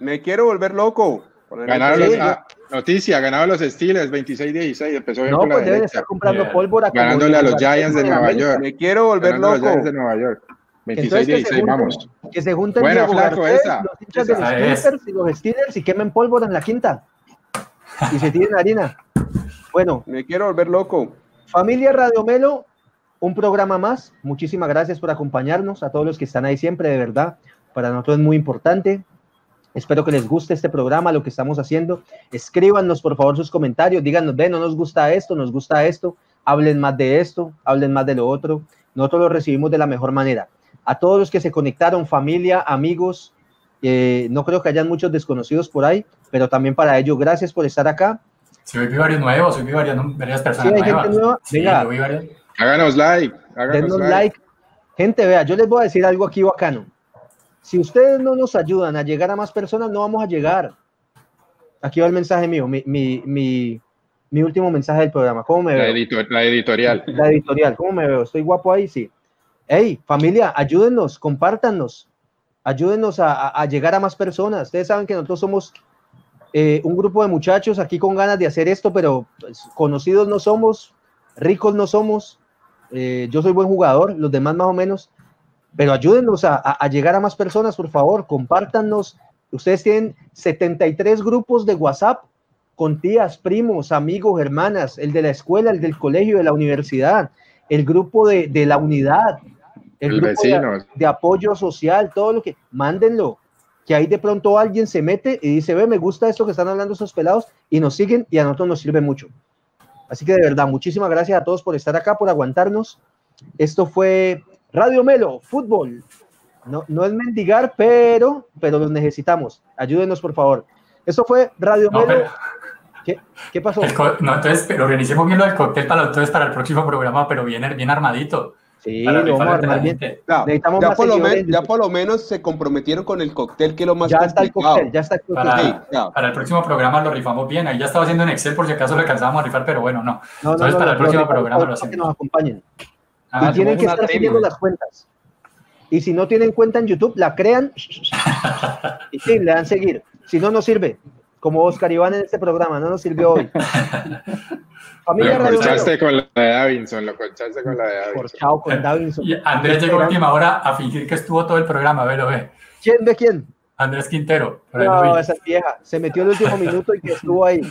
Steelers. Me quiero volver loco. Ganaron los, ah, noticia, ganaron los Steelers 26-16. Empezó bien No, pues deben estar comprando Bien. pólvora. Ganándole a los Giants de Nueva. York. Me quiero volver Ganando a los loco. Giants de Nueva York. Entonces, que se 26-16, junten, vamos. que se junten Buena, Diego flaco, Garcés, esa. los hinchas de los Esa. Clippers y los Steelers y quemen pólvora en la quinta. Y se tiren harina. Bueno, Me quiero volver loco. Familia Radio Melo, un programa más. Muchísimas gracias por acompañarnos, a todos los que están ahí siempre, de verdad. Para nosotros es muy importante. Espero que les guste este programa, lo que estamos haciendo. Escríbanos, por favor, sus comentarios. Díganos, ve, no nos gusta esto, nos gusta esto. Hablen más de esto, hablen más de lo otro. Nosotros lo recibimos de la mejor manera. A todos los que se conectaron, familia, amigos, eh, no creo que hayan muchos desconocidos por ahí, pero también para ellos, gracias por estar acá. Sí, hoy vi varios nuevos, hoy vi varias, varias personas Sí, hay gente nueva. Sí, Venga. vi. Háganos like. Háganos Denos like. like. Gente, vea, yo les voy a decir algo aquí bacano. Si ustedes no nos ayudan a llegar a más personas, no vamos a llegar. Aquí va el mensaje mío, mi, mi, mi, mi último mensaje del programa. ¿Cómo me La, veo? editor- la editorial. La editorial, ¿cómo me veo? ¿Estoy guapo ahí? Sí. Hey, familia, ayúdennos, compártanos, ayúdennos a, a- a llegar a más personas. Ustedes saben que nosotros somos eh, un grupo de muchachos aquí con ganas de hacer esto, pero pues, conocidos no somos, ricos no somos. Eh, yo soy buen jugador, los demás más o menos, pero ayúdennos a, a- a llegar a más personas, por favor, compártanos. Ustedes tienen 73 grupos de WhatsApp con tías, primos, amigos, hermanas, el de la escuela, el del colegio, de la universidad, el grupo de, de la unidad, el, El grupo de, de apoyo social, todo lo que, mándenlo, que ahí de pronto alguien se mete y dice, ve, me gusta esto que están hablando esos pelados y nos siguen y a nosotros nos sirve mucho. Así que de verdad, muchísimas gracias a todos por estar acá, por aguantarnos. Esto fue Radio Melo, fútbol. No, no es mendigar, pero, pero los necesitamos. Ayúdenos, por favor. Esto fue Radio No, Melo. pero, ¿Qué, qué pasó? el no, entonces, pero organicemos bien lo del cóctel para, entonces, para el próximo programa, pero bien, bien armadito. Sí, Para lo vamos a rifarle entre la armar bien. gente. Ya, Necesitamos ya más por lo men- ya por lo menos se comprometieron con el cóctel, que es lo más Ya está el cóctel, ya está el cóctel. Para- Sí, ya. Para el próximo programa lo rifamos bien. Ahí ya estaba haciendo en Excel por si acaso lo alcanzábamos a rifar, pero bueno, no. No, no, Entonces, no, para no, el próximo programa lo hacemos. que nos acompañen. Ah, y tienen que estar siguiendo las cuentas. Y si no tienen cuenta en YouTube, la crean (laughs) y sí, le dan seguir. Si no, no sirve. Como Oscar Iván en este programa, no nos sirvió hoy. (laughs) Familia Lo colchaste con la de Davinson, lo colchaste con la de Davinson. Corchado con Davinson. Y Andrés llegó a última hora a fingir que estuvo todo el programa, velo, ve. ¿Quién de quién? Andrés Quintero. lo No, esa es vieja. Se metió el último minuto y que estuvo ahí.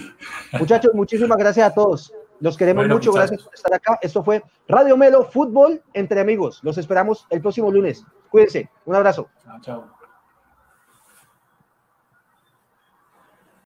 Muchachos, muchísimas gracias a todos. Los queremos Bueno, mucho. muchachos. Gracias por estar acá. Esto fue Radio Melo Fútbol entre amigos. Los esperamos el próximo lunes. Cuídense. Un abrazo. Chao, chao.